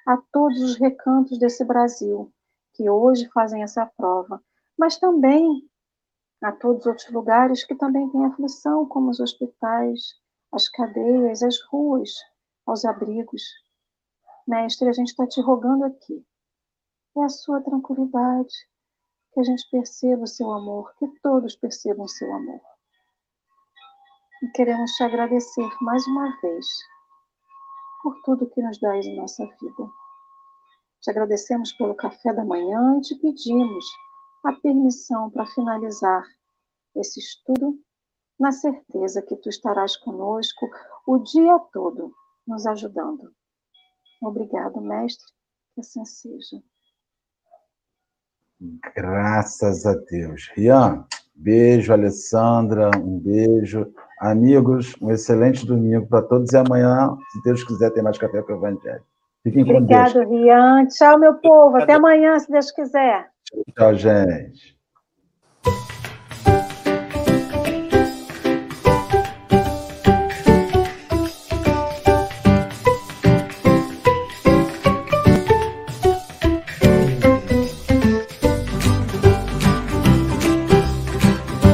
a todos os recantos desse Brasil que hoje fazem essa prova, mas também a todos os outros lugares que também têm aflição, como os hospitais, as cadeias, as ruas, aos abrigos. Mestre, a gente está te rogando aqui é a sua tranquilidade, que a gente perceba o seu amor, que todos percebam o seu amor. E queremos te agradecer mais uma vez por tudo que nos dás em nossa vida. Te agradecemos pelo café da manhã e te pedimos a permissão para finalizar esse estudo na certeza que tu estarás conosco o dia todo, nos ajudando. Obrigado, mestre, que assim seja. Graças a Deus. Rian, beijo, Alessandra, um beijo. Amigos, um excelente domingo para todos e amanhã, se Deus quiser, tem mais café com o Evangelho. Fiquem Obrigado, com Deus. Obrigado, Rian. Tchau, meu povo. Até amanhã, se Deus quiser. Tchau, gente.